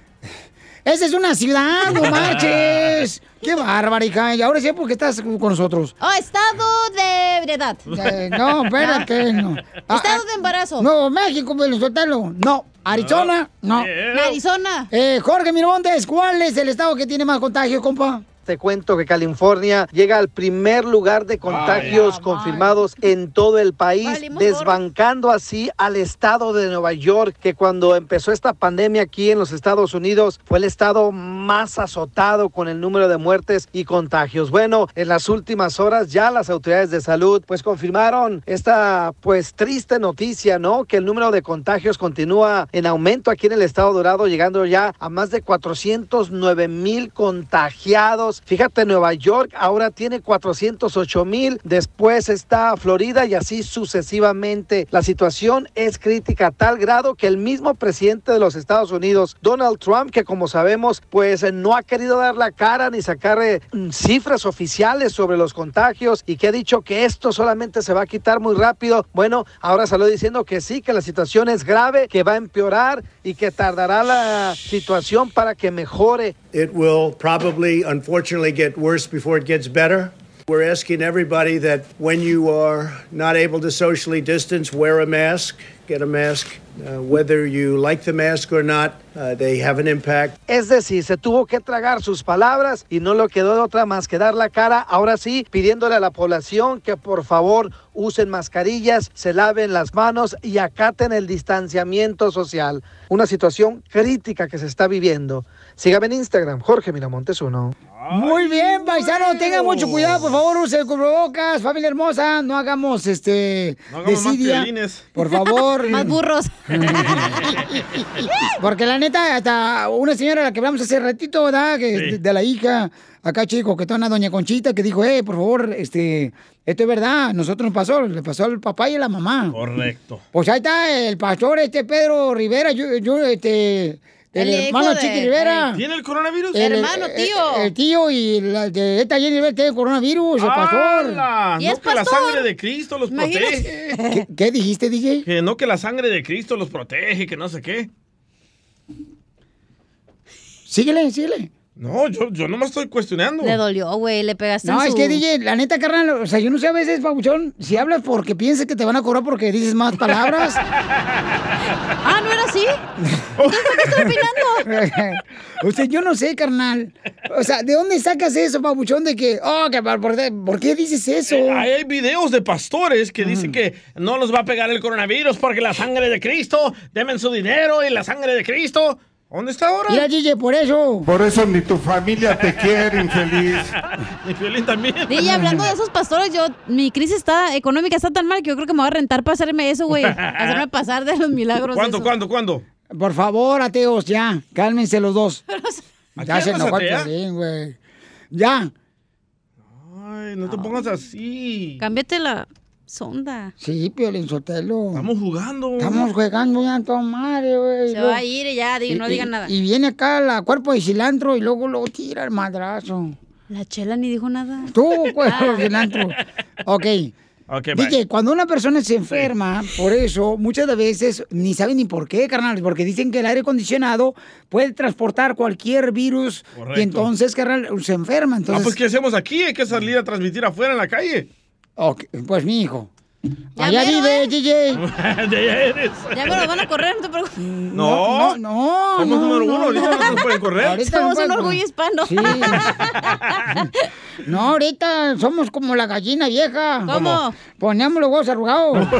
Esa es una ciudad, no [laughs] marches. Qué bárbara, hija. Y ahora sí, porque estás con nosotros. Oh, estado de ebriedad. Eh, no, espérate, [laughs] no. Ah, Estado ah, de embarazo. Nuevo México, Fiorichotelo. No. Arizona, no. Arizona. Eh, Jorge Miramontes, ¿cuál es el estado que tiene más contagios, compa? Te cuento que California llega al primer lugar de contagios confirmados en todo el país, Valimos desbancando así al estado de Nueva York, que cuando empezó esta pandemia aquí en los Estados Unidos fue el estado más azotado con el número de muertes y contagios. Bueno, en las últimas horas ya las autoridades de salud pues confirmaron esta pues triste noticia, ¿no? Que el número de contagios continúa en aumento aquí en el estado dorado, llegando ya a más de 409 mil contagiados. Fíjate, Nueva York ahora tiene 408 mil, después está Florida y así sucesivamente. La situación es crítica a tal grado que el mismo presidente de los Estados Unidos, Donald Trump, que como sabemos, pues eh, no ha querido dar la cara ni sacar eh, cifras oficiales sobre los contagios y que ha dicho que esto solamente se va a quitar muy rápido. Bueno, ahora salió diciendo que sí, que la situación es grave, que va a empeorar y que tardará la situación para que mejore. It will probably, unfortunately, get worse before it gets better. We're asking everybody that when you are not able to socially distance, wear a mask, get a mask. Uh, whether you like the mask or not, uh, they have an impact. Es decir, se tuvo que tragar sus palabras y no le quedó de otra más que dar la cara, ahora sí, pidiéndole a la población que por favor usen mascarillas, se laven las manos y acaten el distanciamiento social. Una situación crítica que se está viviendo. Sígame en Instagram, Jorge Miramontes uno. Muy bien, paisano, tengan mucho cuidado, por favor, use el cubrebocas, familia hermosa, no hagamos este No hagamos más desidia, piolines. por favor. [laughs] Más burros. [laughs] Porque la neta, hasta una señora a la que hablamos hace ratito, ¿verdad? Que de, de la hija, acá chico, que está una doña Conchita, que dijo, eh, por favor, este, esto es verdad, nosotros nos pasó, le pasó al papá y a la mamá. Correcto. Pues ahí está el pastor, este Pedro Rivera, yo, yo este, el, hermano de- Chiqui Rivera. ¿Tiene el coronavirus? El- Hermano, tío. El, tío y la de esta Jenny Rivera tiene coronavirus, el pastor. Y No es que la sangre de Cristo los Imagínate. protege. [laughs] ¿Qué, qué dijiste, DJ? Que no que la sangre de Cristo los protege, que no sé qué. Síguele, síguele. No, yo, yo no me estoy cuestionando. Le dolió, güey, le pegaste No, en es su... que DJ, la neta, carnal, o sea, yo no sé a veces, Pabuchón, si hablas porque piensas que te van a cobrar porque dices más palabras. [laughs] Ah, ¿no era así? Entonces, ¿por qué estoy opinando? [laughs] o sea, yo no sé, carnal. O sea, ¿de dónde sacas eso, Pabuchón, de que, oh, que por, por- ¿por qué dices eso? Eh, hay videos de pastores que dicen que no nos va a pegar el coronavirus porque la sangre de Cristo, denme su dinero y la sangre de Cristo. ¿Dónde está ahora? Mira, DJ, por eso. Por eso ni tu familia te quiere, infeliz. [laughs] Mi violín también. DJ, hablando de esos pastores, yo, mi crisis está, económica está tan mal que yo creo que me voy a rentar para hacerme eso, güey. [laughs] Hacerme pasar de los milagros. ¿Cuándo, cuándo, cuándo? Por favor, ateos, ya. Cálmense los dos. [laughs] ¿A Ya se enojó el güey. Ya. Ay, no te pongas así. Cámbiate la sonda. Sí, Piolín Sotelo. Estamos jugando. Estamos jugando ya toda madre, güey. Se Luego- va a ir y ya, di- no y- digan y- nada. Y viene acá la cuerpo de cilantro y luego lo tira el madrazo. La chela ni dijo nada. Tú, cuerpo de cilantro. Ok. Ok, bye. DJ, cuando una persona se enferma, por eso, muchas de veces ni saben ni por qué, carnal, porque dicen que el aire acondicionado puede transportar cualquier virus Correcto. y entonces, carnal, se enferma. Ah, Entonces, pues ¿qué hacemos aquí? Hay que salir a transmitir afuera en la calle. Ok, pues mi hijo. Ya Allá mero, vive, ¿eh? DJ. [laughs] Ya me lo van a correr, no te preocupes. No, no, no. Somos no, número no, uno, ahorita no. no nos pueden correr. Ahorita Somos un orgullo hispano. Sí. No, ahorita somos como la gallina vieja. ¿Cómo? Ponemos los huevos arrugados. [laughs]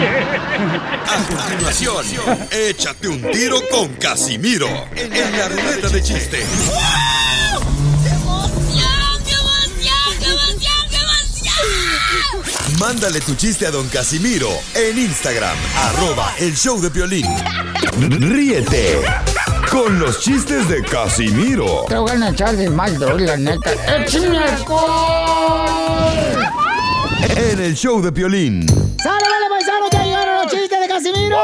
A continuación, échate un tiro con Casimiro en la ruleta de chiste. Mándale tu chiste a don Casimiro en Instagram, arroba el show de violín. Ríete con los chistes de Casimiro Te voy a echar de mal, la neta. ¡Échame en el show de violín. ¡Sale, vale, paisano! ¡Ya llegaron los chistes de Casimiro!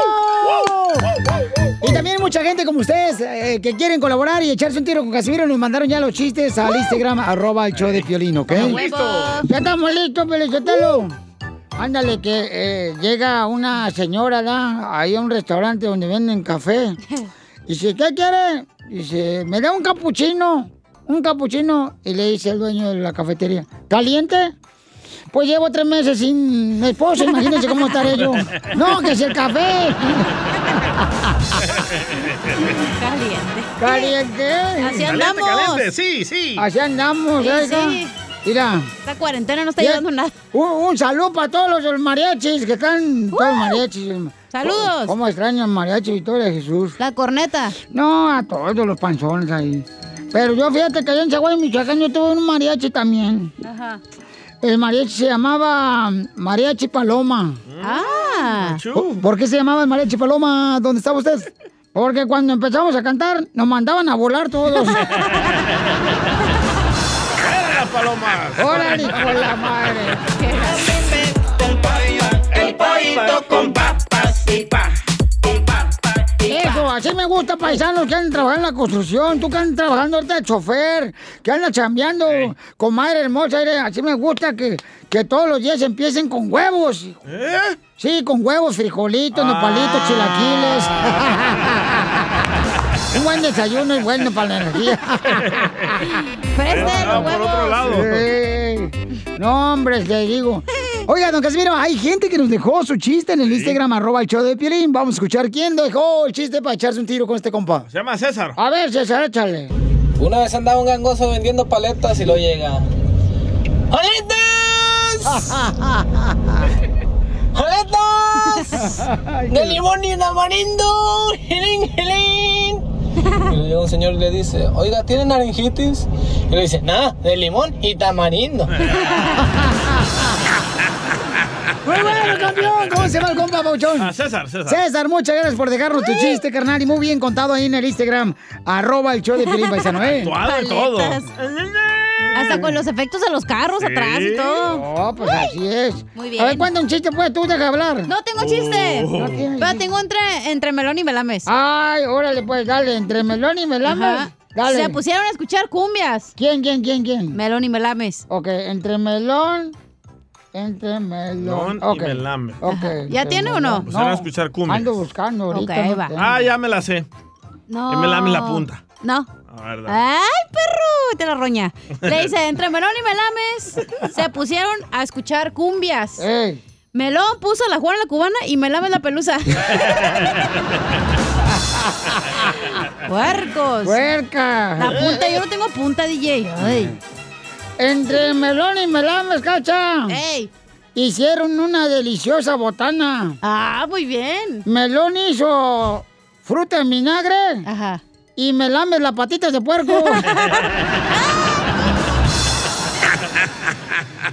Y también mucha gente como ustedes eh, que quieren colaborar y echarse un tiro con Casimiro nos mandaron ya los chistes al Instagram, arroba el show de Piolín, ¿ok? Estamos listos. Ya estamos listos, Pelizotelo. Ándale, que eh, llega una señora, ¿da? Ahí a un restaurante donde venden café. [laughs] Dice, ¿qué quiere? Dice, me da un capuchino. Un capuchino. Y le dice el dueño de la cafetería, ¿caliente? Pues llevo tres meses sin esposo, imagínense cómo estaré yo. [laughs] No, que es el café. [laughs] Caliente. Caliente. Así andamos. caliente, sí, sí. Así andamos, sí. Mira. Esta cuarentena no está llevando nada. Un, un saludo para todos los mariachis que están. Todos los mariachis. Saludos. ¿Cómo, cómo extrañan mariachi Victoria de Jesús? La corneta. No, a todos los panzones ahí. Pero yo fíjate que allá en Chihuahua, Michoacán, yo tuve un mariachi también. Ajá. El mariachi se llamaba Mariachi Paloma. Ah. ¿Por, por qué se llamaba el Mariachi Paloma? ¿Dónde estaba usted? Porque cuando empezamos a cantar, nos mandaban a volar todos. [laughs] ¡Era la paloma! ¡Órale, hijo de la madre! El pollito con papas y pa. Eso, así me gusta, paisanos que andan trabajando en la construcción, tú que andas trabajando ahorita de chofer, que andas chambeando, comadre hermosa, así me gusta que, que todos los días empiecen con huevos. ¿Eh? Sí, con huevos, frijolitos, nopalitos, chilaquiles. Un buen desayuno es bueno para la energía. Preste los por huevos. otro lado. Sí. No, hombre, te digo. Oiga, don Casimiro, hay gente que nos dejó su chiste en el Instagram, arroba el show de Piolín. Vamos a escuchar quién dejó el chiste para echarse un tiro con este compa. Se llama César. A ver, César, échale. Una vez andaba un gangoso vendiendo paletas y lo llega. ¡Paletas! [laughs] ¡Paletas! ¡De limón y tamarindo! ¡Gilín, gilín! Y le llega un señor y le dice, oiga, ¿tiene naranjitis? Y le dice, nada, de limón y tamarindo. [laughs] Muy bueno, campeón. ¿Cómo se llama el compa, Pauchón? Ah, César, César. César, muchas gracias por dejarnos tu chiste, carnal. Y muy bien contado ahí en el Instagram. Arroba el show de Piolín Paisano, ¿eh? Actuado y todo. Hasta con los efectos de los carros atrás y todo. Oh, pues así es. Muy bien. A ver, cuenta un chiste, pues, tú deja hablar. No tengo chiste. Oh. No tienes Pero tengo entre, entre melón y melames. Ay, órale, pues, dale, entre melón y melame. Ajá. Dale. Se pusieron a escuchar cumbias. ¿Quién, quién, quién, quién? Melón y melames. Ok, entre melón. Entre melón. Melón y Ok. melame. Ok, ¿Ya tiene o no? melón. Pusieron a escuchar cumbias. Ando buscando ahorita. Ok, no va. Ah, ya me la sé. No. Que me lame la punta. No. ¡Ay, perro! Te la roña. Le [laughs] dice, entre Melón y Melames se pusieron a escuchar cumbias. Ey. Melón puso a la Juana la cubana y Melames la pelusa. [laughs] ¡Puercos! ¡Puerca! La punta, yo no tengo punta, DJ. Ay. Entre melón y melames, cacha. ¡Ey! Hicieron una deliciosa botana. Ah, muy bien. Melón hizo fruta en vinagre. Ajá. Y melames las patitas de puerco. [laughs]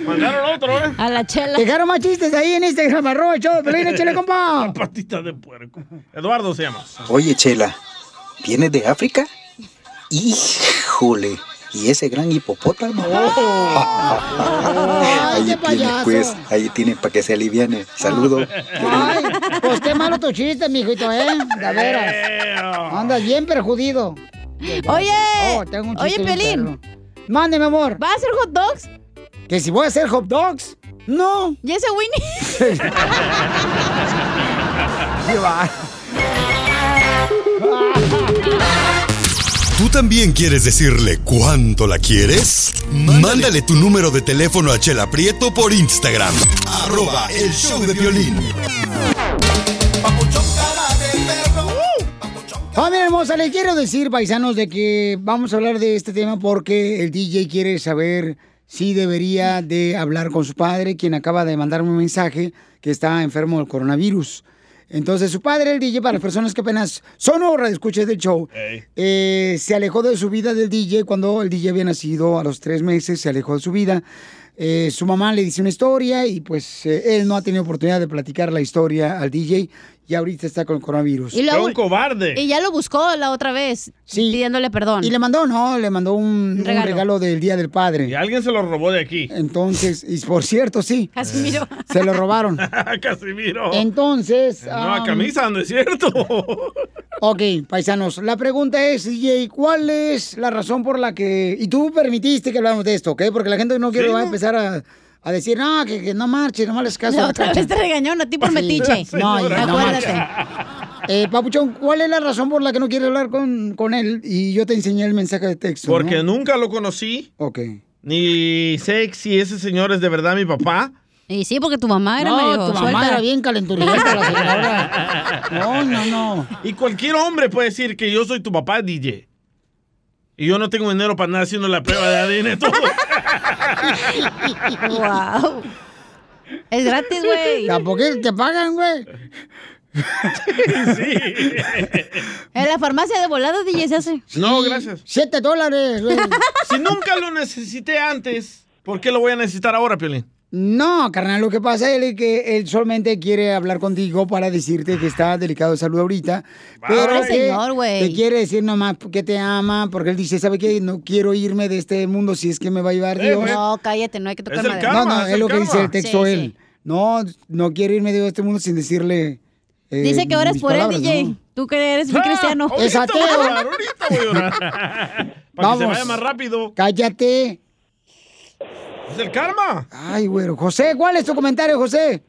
Mandaron otro, ¿eh? A la chela. Dejaron más chistes ahí en Instagram, arroba show Pelín, échale, [laughs] compa. Patita de puerco. Eduardo se llama. Oye, Chela, ¿vienes de África? Híjole, ¿y ese gran hipopótamo? [laughs] Ay, ahí qué tiene, payaso. pues, ahí tiene para que se aliviane. Saludo. Ay, pues qué malo tu chiste, mijito, ¿eh? De veras. Andas bien perjudido. Oye, Oh, tengo un oye. Mande, mi amor. ¿Vas a hacer hot dogs? ¿Que si voy a hacer hot dogs? No. ¿Y ese Winnie? [laughs] ¿Qué va? ¿Tú también quieres decirle cuánto la quieres? Mándale tu número de teléfono a Chela Prieto por Instagram. Arroba el show de violín. Familia hermosa, les quiero decir, paisanos, de que vamos a hablar de este tema porque el DJ quiere saber si debería de hablar con su padre, quien acaba de mandarme un mensaje que está enfermo del coronavirus. Entonces, su padre, el DJ, para las personas que apenas son horas de escuchar del show, eh, se alejó de su vida del DJ cuando el DJ había nacido a los tres meses, se alejó de su vida. Eh, su mamá le dice una historia y pues eh, él no ha tenido oportunidad de platicar la historia al DJ y ahorita está con el coronavirus. Y luego- cobarde. Y ya lo buscó la otra vez, pidiéndole perdón. Y le mandó, no, le mandó un, un regalo. del Día del Padre. Y alguien se lo robó de aquí. Entonces, y por cierto, sí. [laughs] Casimiro. Se lo robaron. [laughs] Casimiro. Entonces. Nueva um, camisa, ¿no es cierto? [laughs] Ok, paisanos, la pregunta es, DJ, ¿cuál es la razón por la que... Y tú permitiste que hablamos de esto, ¿ok? Porque la gente no quiere Sí, va a ¿no? empezar a, a decir, no, que, que no marche, no les caso. [laughs] La otra cacha". vez te regañaron a ti por Sí. metiche. [laughs] No, Acuérdate. Eh, Papuchón, ¿cuál es la razón por la que no quieres hablar con, con él? Y yo te enseñé el mensaje de texto, Porque ¿no? nunca lo conocí. Ok. Ni sé si ese señor es de verdad mi papá. Y sí, porque tu mamá era No, medio tu mamá suelta. era bien calenturrienta, la señora. [laughs] No, no, no. Y cualquier hombre puede decir que yo soy tu papá, DJ. Y yo no tengo dinero para andar haciendo la prueba de ADN y todo. wow. Es gratis, güey. Tampoco te pagan, güey. En la farmacia de volada, DJ, se hace. No, gracias. Siete dólares, güey. Si nunca lo necesité antes, ¿por qué lo voy a necesitar ahora, Piolín? No, carnal, lo que pasa es que él solamente quiere hablar contigo para decirte que está delicado de salud ahorita. Pero Pobre que señor, güey. te quiere decir nomás que te ama, porque él dice, ¿sabe qué? No quiero irme de este mundo si es que me va a llevar Eh, Dios. No, cállate, no hay que tocar Es el madera. no, no, es, lo que dice el texto Sí, él. sí. No, no quiere irme de este mundo sin decirle. eh, Dice que ahora es mis por él, DJ. ¿no? Tú que eres muy cristiano. Es ateo. Voy a llorar, ahorita voy a llorar. Para que se Vamos. vaya más rápido. Cállate. Es el karma. Ay, güero. José, ¿cuál es tu comentario, José?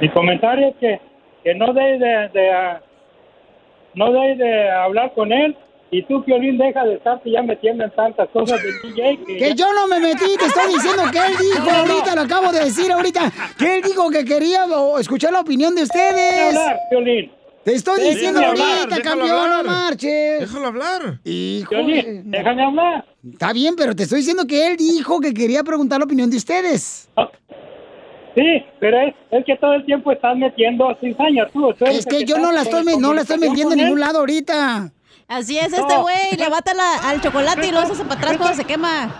Mi comentario es que, que no debes de, de, no debes de hablar con él y tú, Piolín, deja de estarte ya metiendo en tantas cosas del DJ que... Que yo no me metí, te estoy diciendo que él dijo No, no, no. ahorita, lo acabo de decir ahorita, que él dijo que quería o, escuchar la opinión de ustedes. hablar, Piolín. Te estoy diciendo hablar, ahorita, déjalo campeón, no hablar. marches. Déjalo hablar. Piolín, déjame hablar. Está bien, pero te estoy diciendo que él dijo que quería preguntar la opinión de ustedes. Sí, pero es, es que todo el tiempo estás metiendo cizaña tú. tú Es el que yo no la estoy, no la estoy vendiendo en ningún lado ahorita. Así es este No. güey. Le bata la- al chocolate y lo hace para atrás cuando se quema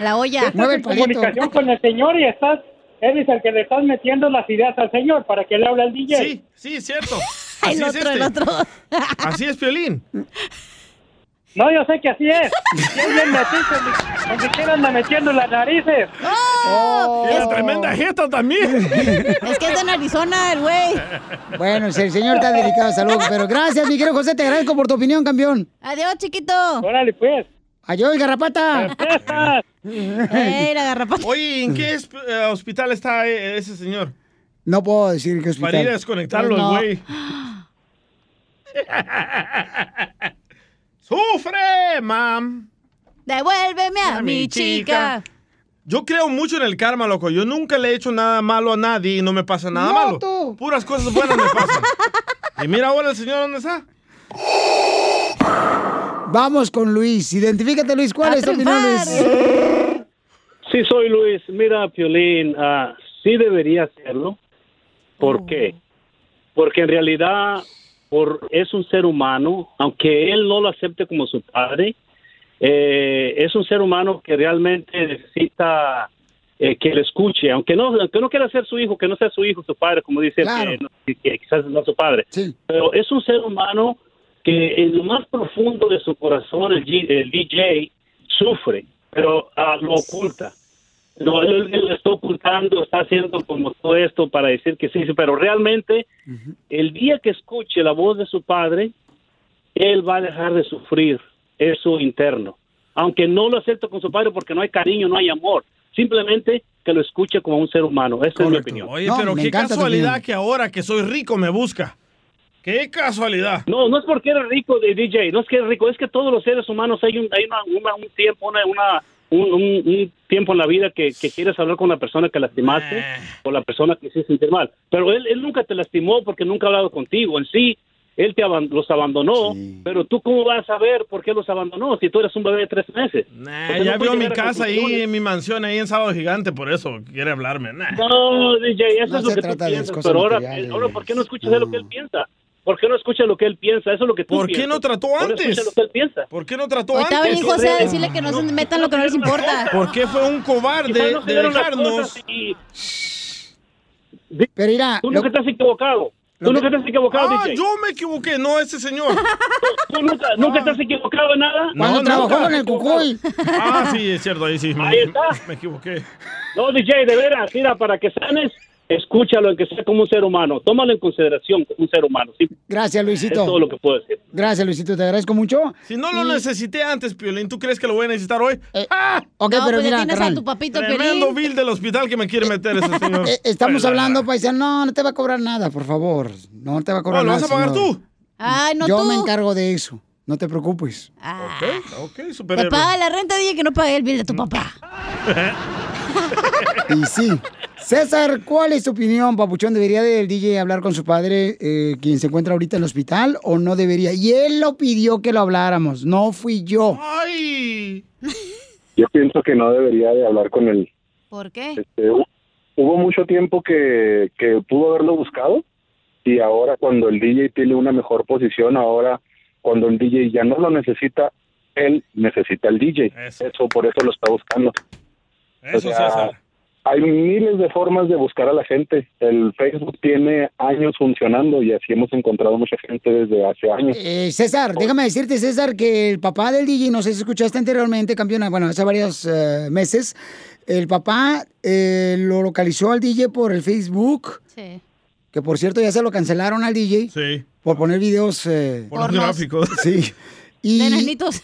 la olla. Estás en comunicación con el señor y estás, eres el que le estás metiendo las ideas al señor para que le hable al DJ. Sí, sí, es cierto. Así El es otro, el este. otro. [laughs] Así es, Piolín. No, yo sé que así es. ¿Quién bien metiste? Donde quiera anda metiendo las narices. Oh. Es tremenda jeta también. [laughs] Es que es de Arizona el güey. Bueno, si el señor está delicado de salud, pero gracias, mi querido José, te agradezco por tu opinión, campeón. Adiós, chiquito. Órale, pues. Adiós, garrapata. Ey, la garrapata. Oye, ¿en qué eh, hospital está eh, ese señor? No puedo decir que hospital. Para ir a desconectarlo, No. güey. [gasps] ¡Sufre, mam! Devuélveme a, A mi chica. Yo creo mucho en el karma, loco. Yo nunca le he hecho nada malo a nadie y no me pasa nada No, malo. tú. Puras cosas buenas me pasan. [laughs] y mira ahora el señor dónde está. Vamos con Luis. Identifícate, Luis. ¿Cuál A es tu opinión, Luis? Sí, soy Luis. Mira, Piolín, ah, sí debería hacerlo. ¿Por qué? Porque en realidad por, es un ser humano, aunque él no lo acepte como su padre, eh, es un ser humano que realmente necesita eh, que le escuche, aunque no, aunque no quiera ser su hijo, que no sea su hijo, su padre, como dice, Claro. que, no- que quizás no su padre, pero es un ser humano que en lo más profundo de su corazón el, G- el DJ sufre, pero ah, lo oculta. No, él, él lo está ocultando, está haciendo como todo esto para decir que sí, sí, pero realmente el día que escuche la voz de su padre, él va a dejar de sufrir eso interno. Aunque no lo acepte con su padre porque no hay cariño, no hay amor. Simplemente que lo escuche como un ser humano. Esa es mi opinión. Oye, pero qué casualidad que ahora que soy rico me busca. Qué casualidad. No, no es porque eres rico de DJ, no es que eres rico, es que todos los seres humanos hay un, hay una, una- un tiempo, una, una- un, un- un tiempo en la vida que, que quieres hablar con la persona que lastimaste o la persona que se sentir mal. Pero él, él nunca te lastimó porque nunca ha hablado contigo. En sí, él te aban- los abandonó, pero tú cómo vas a saber por qué los abandonó si tú eres un bebé de tres meses. Porque ya no vio mi casa ahí, en mi mansión, ahí en Sábado Gigante, por eso quiere hablarme. Nah. No, DJ, eso No es lo se que tú trata de piensas, cosas pero ahora, ahora, ¿por qué no escuchas de lo que él piensa? ¿Por qué no escuchas lo que él piensa? Eso es lo que tú ¿Por qué piensas. no trató antes? escucha lo que él piensa. ¿Por qué no trató Hoy estaba antes? bien José a decirle que no se metan lo que no les importa. [laughs] ¿Por qué fue un cobarde no se de dieron las dejarnos? cosas y- Pero mira, Tú nunca te has equivocado. Tú nunca has equivocado, Ah, DJ. yo me equivoqué, no ese señor. [laughs] ¿Tú nunca, has equivocado en nada? No, nunca. Cucuy. Ah, sí, es cierto, ahí sí. me- Ahí está. Me equivoqué. No, DJ, de veras, mira, para que sanes, escúchalo, en que sea como un ser humano. Tómalo en consideración como un ser humano. ¿sí? Gracias, Luisito. Es todo lo que puedo decir. Gracias, Luisito, te agradezco mucho. Si no lo necesité antes, Piolín, ¿tú crees que lo voy a necesitar hoy? ¡Ah! ok, No, pero pues ya mira, tienes a carnal. tu papito Tremendo bill del hospital que me quiere meter ese señor. Eh, estamos Pues, hablando, paisano. No, no te va a cobrar nada, por favor. No te va a cobrar ¿lo nada. vas a pagar señor. tú? Ay, no Yo tú. me encargo de eso. No te preocupes. Ok, ok, Te superhéroe. paga la renta, dije que no pague el bill de tu papá. [laughs] Y sí. César, ¿cuál es tu opinión, Papuchón? ¿Debería el DJ hablar con su padre, eh, quien se encuentra ahorita en el hospital, o no debería? Y él lo pidió que lo habláramos, no fui yo. ¡Ay! Yo pienso que no debería de hablar con él. ¿Por qué? Este, hu- hubo mucho tiempo que, que pudo haberlo buscado y ahora cuando el DJ tiene una mejor posición, ahora cuando el DJ ya no lo necesita, él necesita al DJ. Eso, por eso lo está buscando. Eso, César. Hay miles de formas de buscar a la gente. El Facebook tiene años funcionando y así hemos encontrado mucha gente desde hace años. Eh, César, déjame decirte, César, que el papá del DJ, no sé si escuchaste anteriormente, campeona, bueno, hace varios eh, meses, el papá eh, lo localizó al DJ por el Facebook, Sí. que por cierto ya se lo cancelaron al DJ Sí. por poner videos eh, Pornográficos. Sí. Y,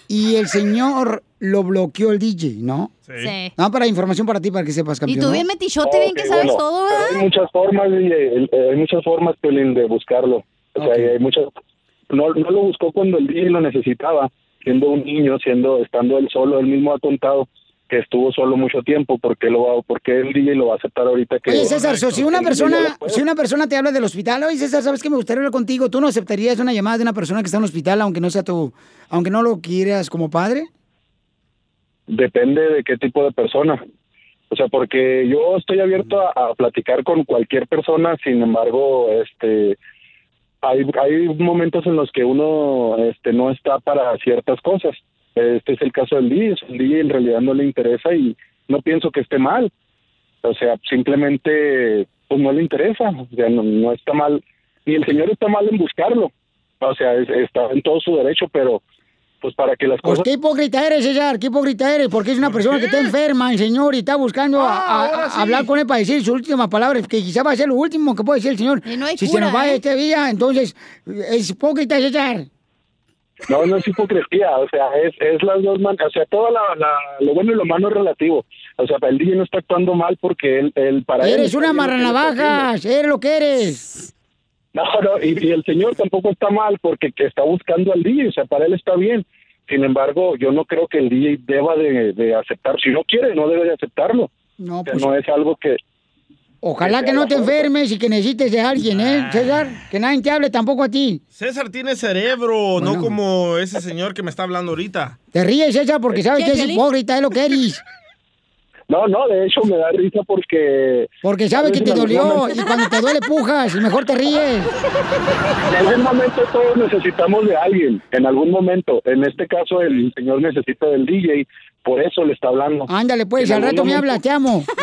y el señor lo bloqueó el DJ, ¿no? Sí. No, para información para ti, para que sepas, Y campeón. tú ¿no? bien metichote, bien que sabes bueno, todo, ¿verdad? Hay muchas formas, DJ, eh, hay muchas formas, Piolín, de buscarlo. O sea, hay muchas... No, no lo buscó cuando el DJ lo necesitaba, siendo un niño, siendo estando él solo, él mismo ha contado que estuvo solo mucho tiempo, porque lo va, porque el DJ lo va a aceptar ahorita que Oye, César, so, si una persona, puede. si una persona te habla del hospital, oye, César, ¿sabes qué me gustaría hablar contigo? ¿Tú no aceptarías una llamada de una persona que está en el hospital, aunque no sea tu, aunque no lo quieras como padre? Depende de qué tipo de persona. O sea, porque yo estoy abierto a, platicar con cualquier persona, sin embargo, este hay, hay momentos en los que uno este no está para ciertas cosas. Este es el caso del DJ, el en realidad no le interesa y no pienso que esté mal. O sea, simplemente pues no le interesa, o sea, no, no está mal, ni el señor está mal en buscarlo. O sea, es- está en todo su derecho, pero pues para que las Pues cosas qué hipócrita eres, César, qué hipócrita eres, porque es una persona que está enferma, el señor, y está buscando a- a, ahora a sí. hablar con él para decir sus últimas palabras, que quizá va a ser lo último que puede decir el señor. no si se nos va ¿eh? este día, entonces es hipócrita, César. No, no es hipocresía, o sea, es, es las dos maneras, o sea, todo la, la- lo bueno y lo malo es relativo. O sea, el DJ no está actuando mal porque él, él para él... Eres una marranavajas, eres lo que eres. No, no, y, y el señor tampoco está mal porque que está buscando al DJ, o sea, para él está bien. Sin embargo, yo no creo que el DJ deba de, de aceptar, si no quiere, no debe de aceptarlo. No, O sea, pues no es algo que... ojalá que no te enfermes y que necesites de alguien, ¿eh, César? Que nadie te hable tampoco a ti. César tiene cerebro, no como ese señor que me está hablando ahorita. Te ríes, César, porque sabes ¿Qué, que es hipócrita, es lo que eres. [laughs] No, no, de hecho me da risa porque... Porque sabe que te dolió y cuando te duele pujas y mejor te ríes. En algún momento todos necesitamos de alguien, en algún momento. En este caso el señor necesita del DJ, por eso le está hablando. Ándale pues, En al rato me habla, te amo. [laughs]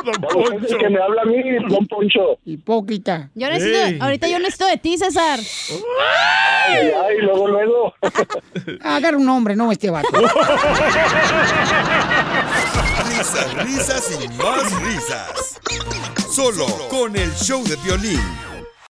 [laughs] Es el que me habla a mí, Don Poncho. Hipócrita. Yo necesito, ahorita yo necesito de ti, César. Ay, ay, luego, luego. [laughs] Agarra un hombre, no este vato. Risas, risas y más risas. Solo con el show de violín.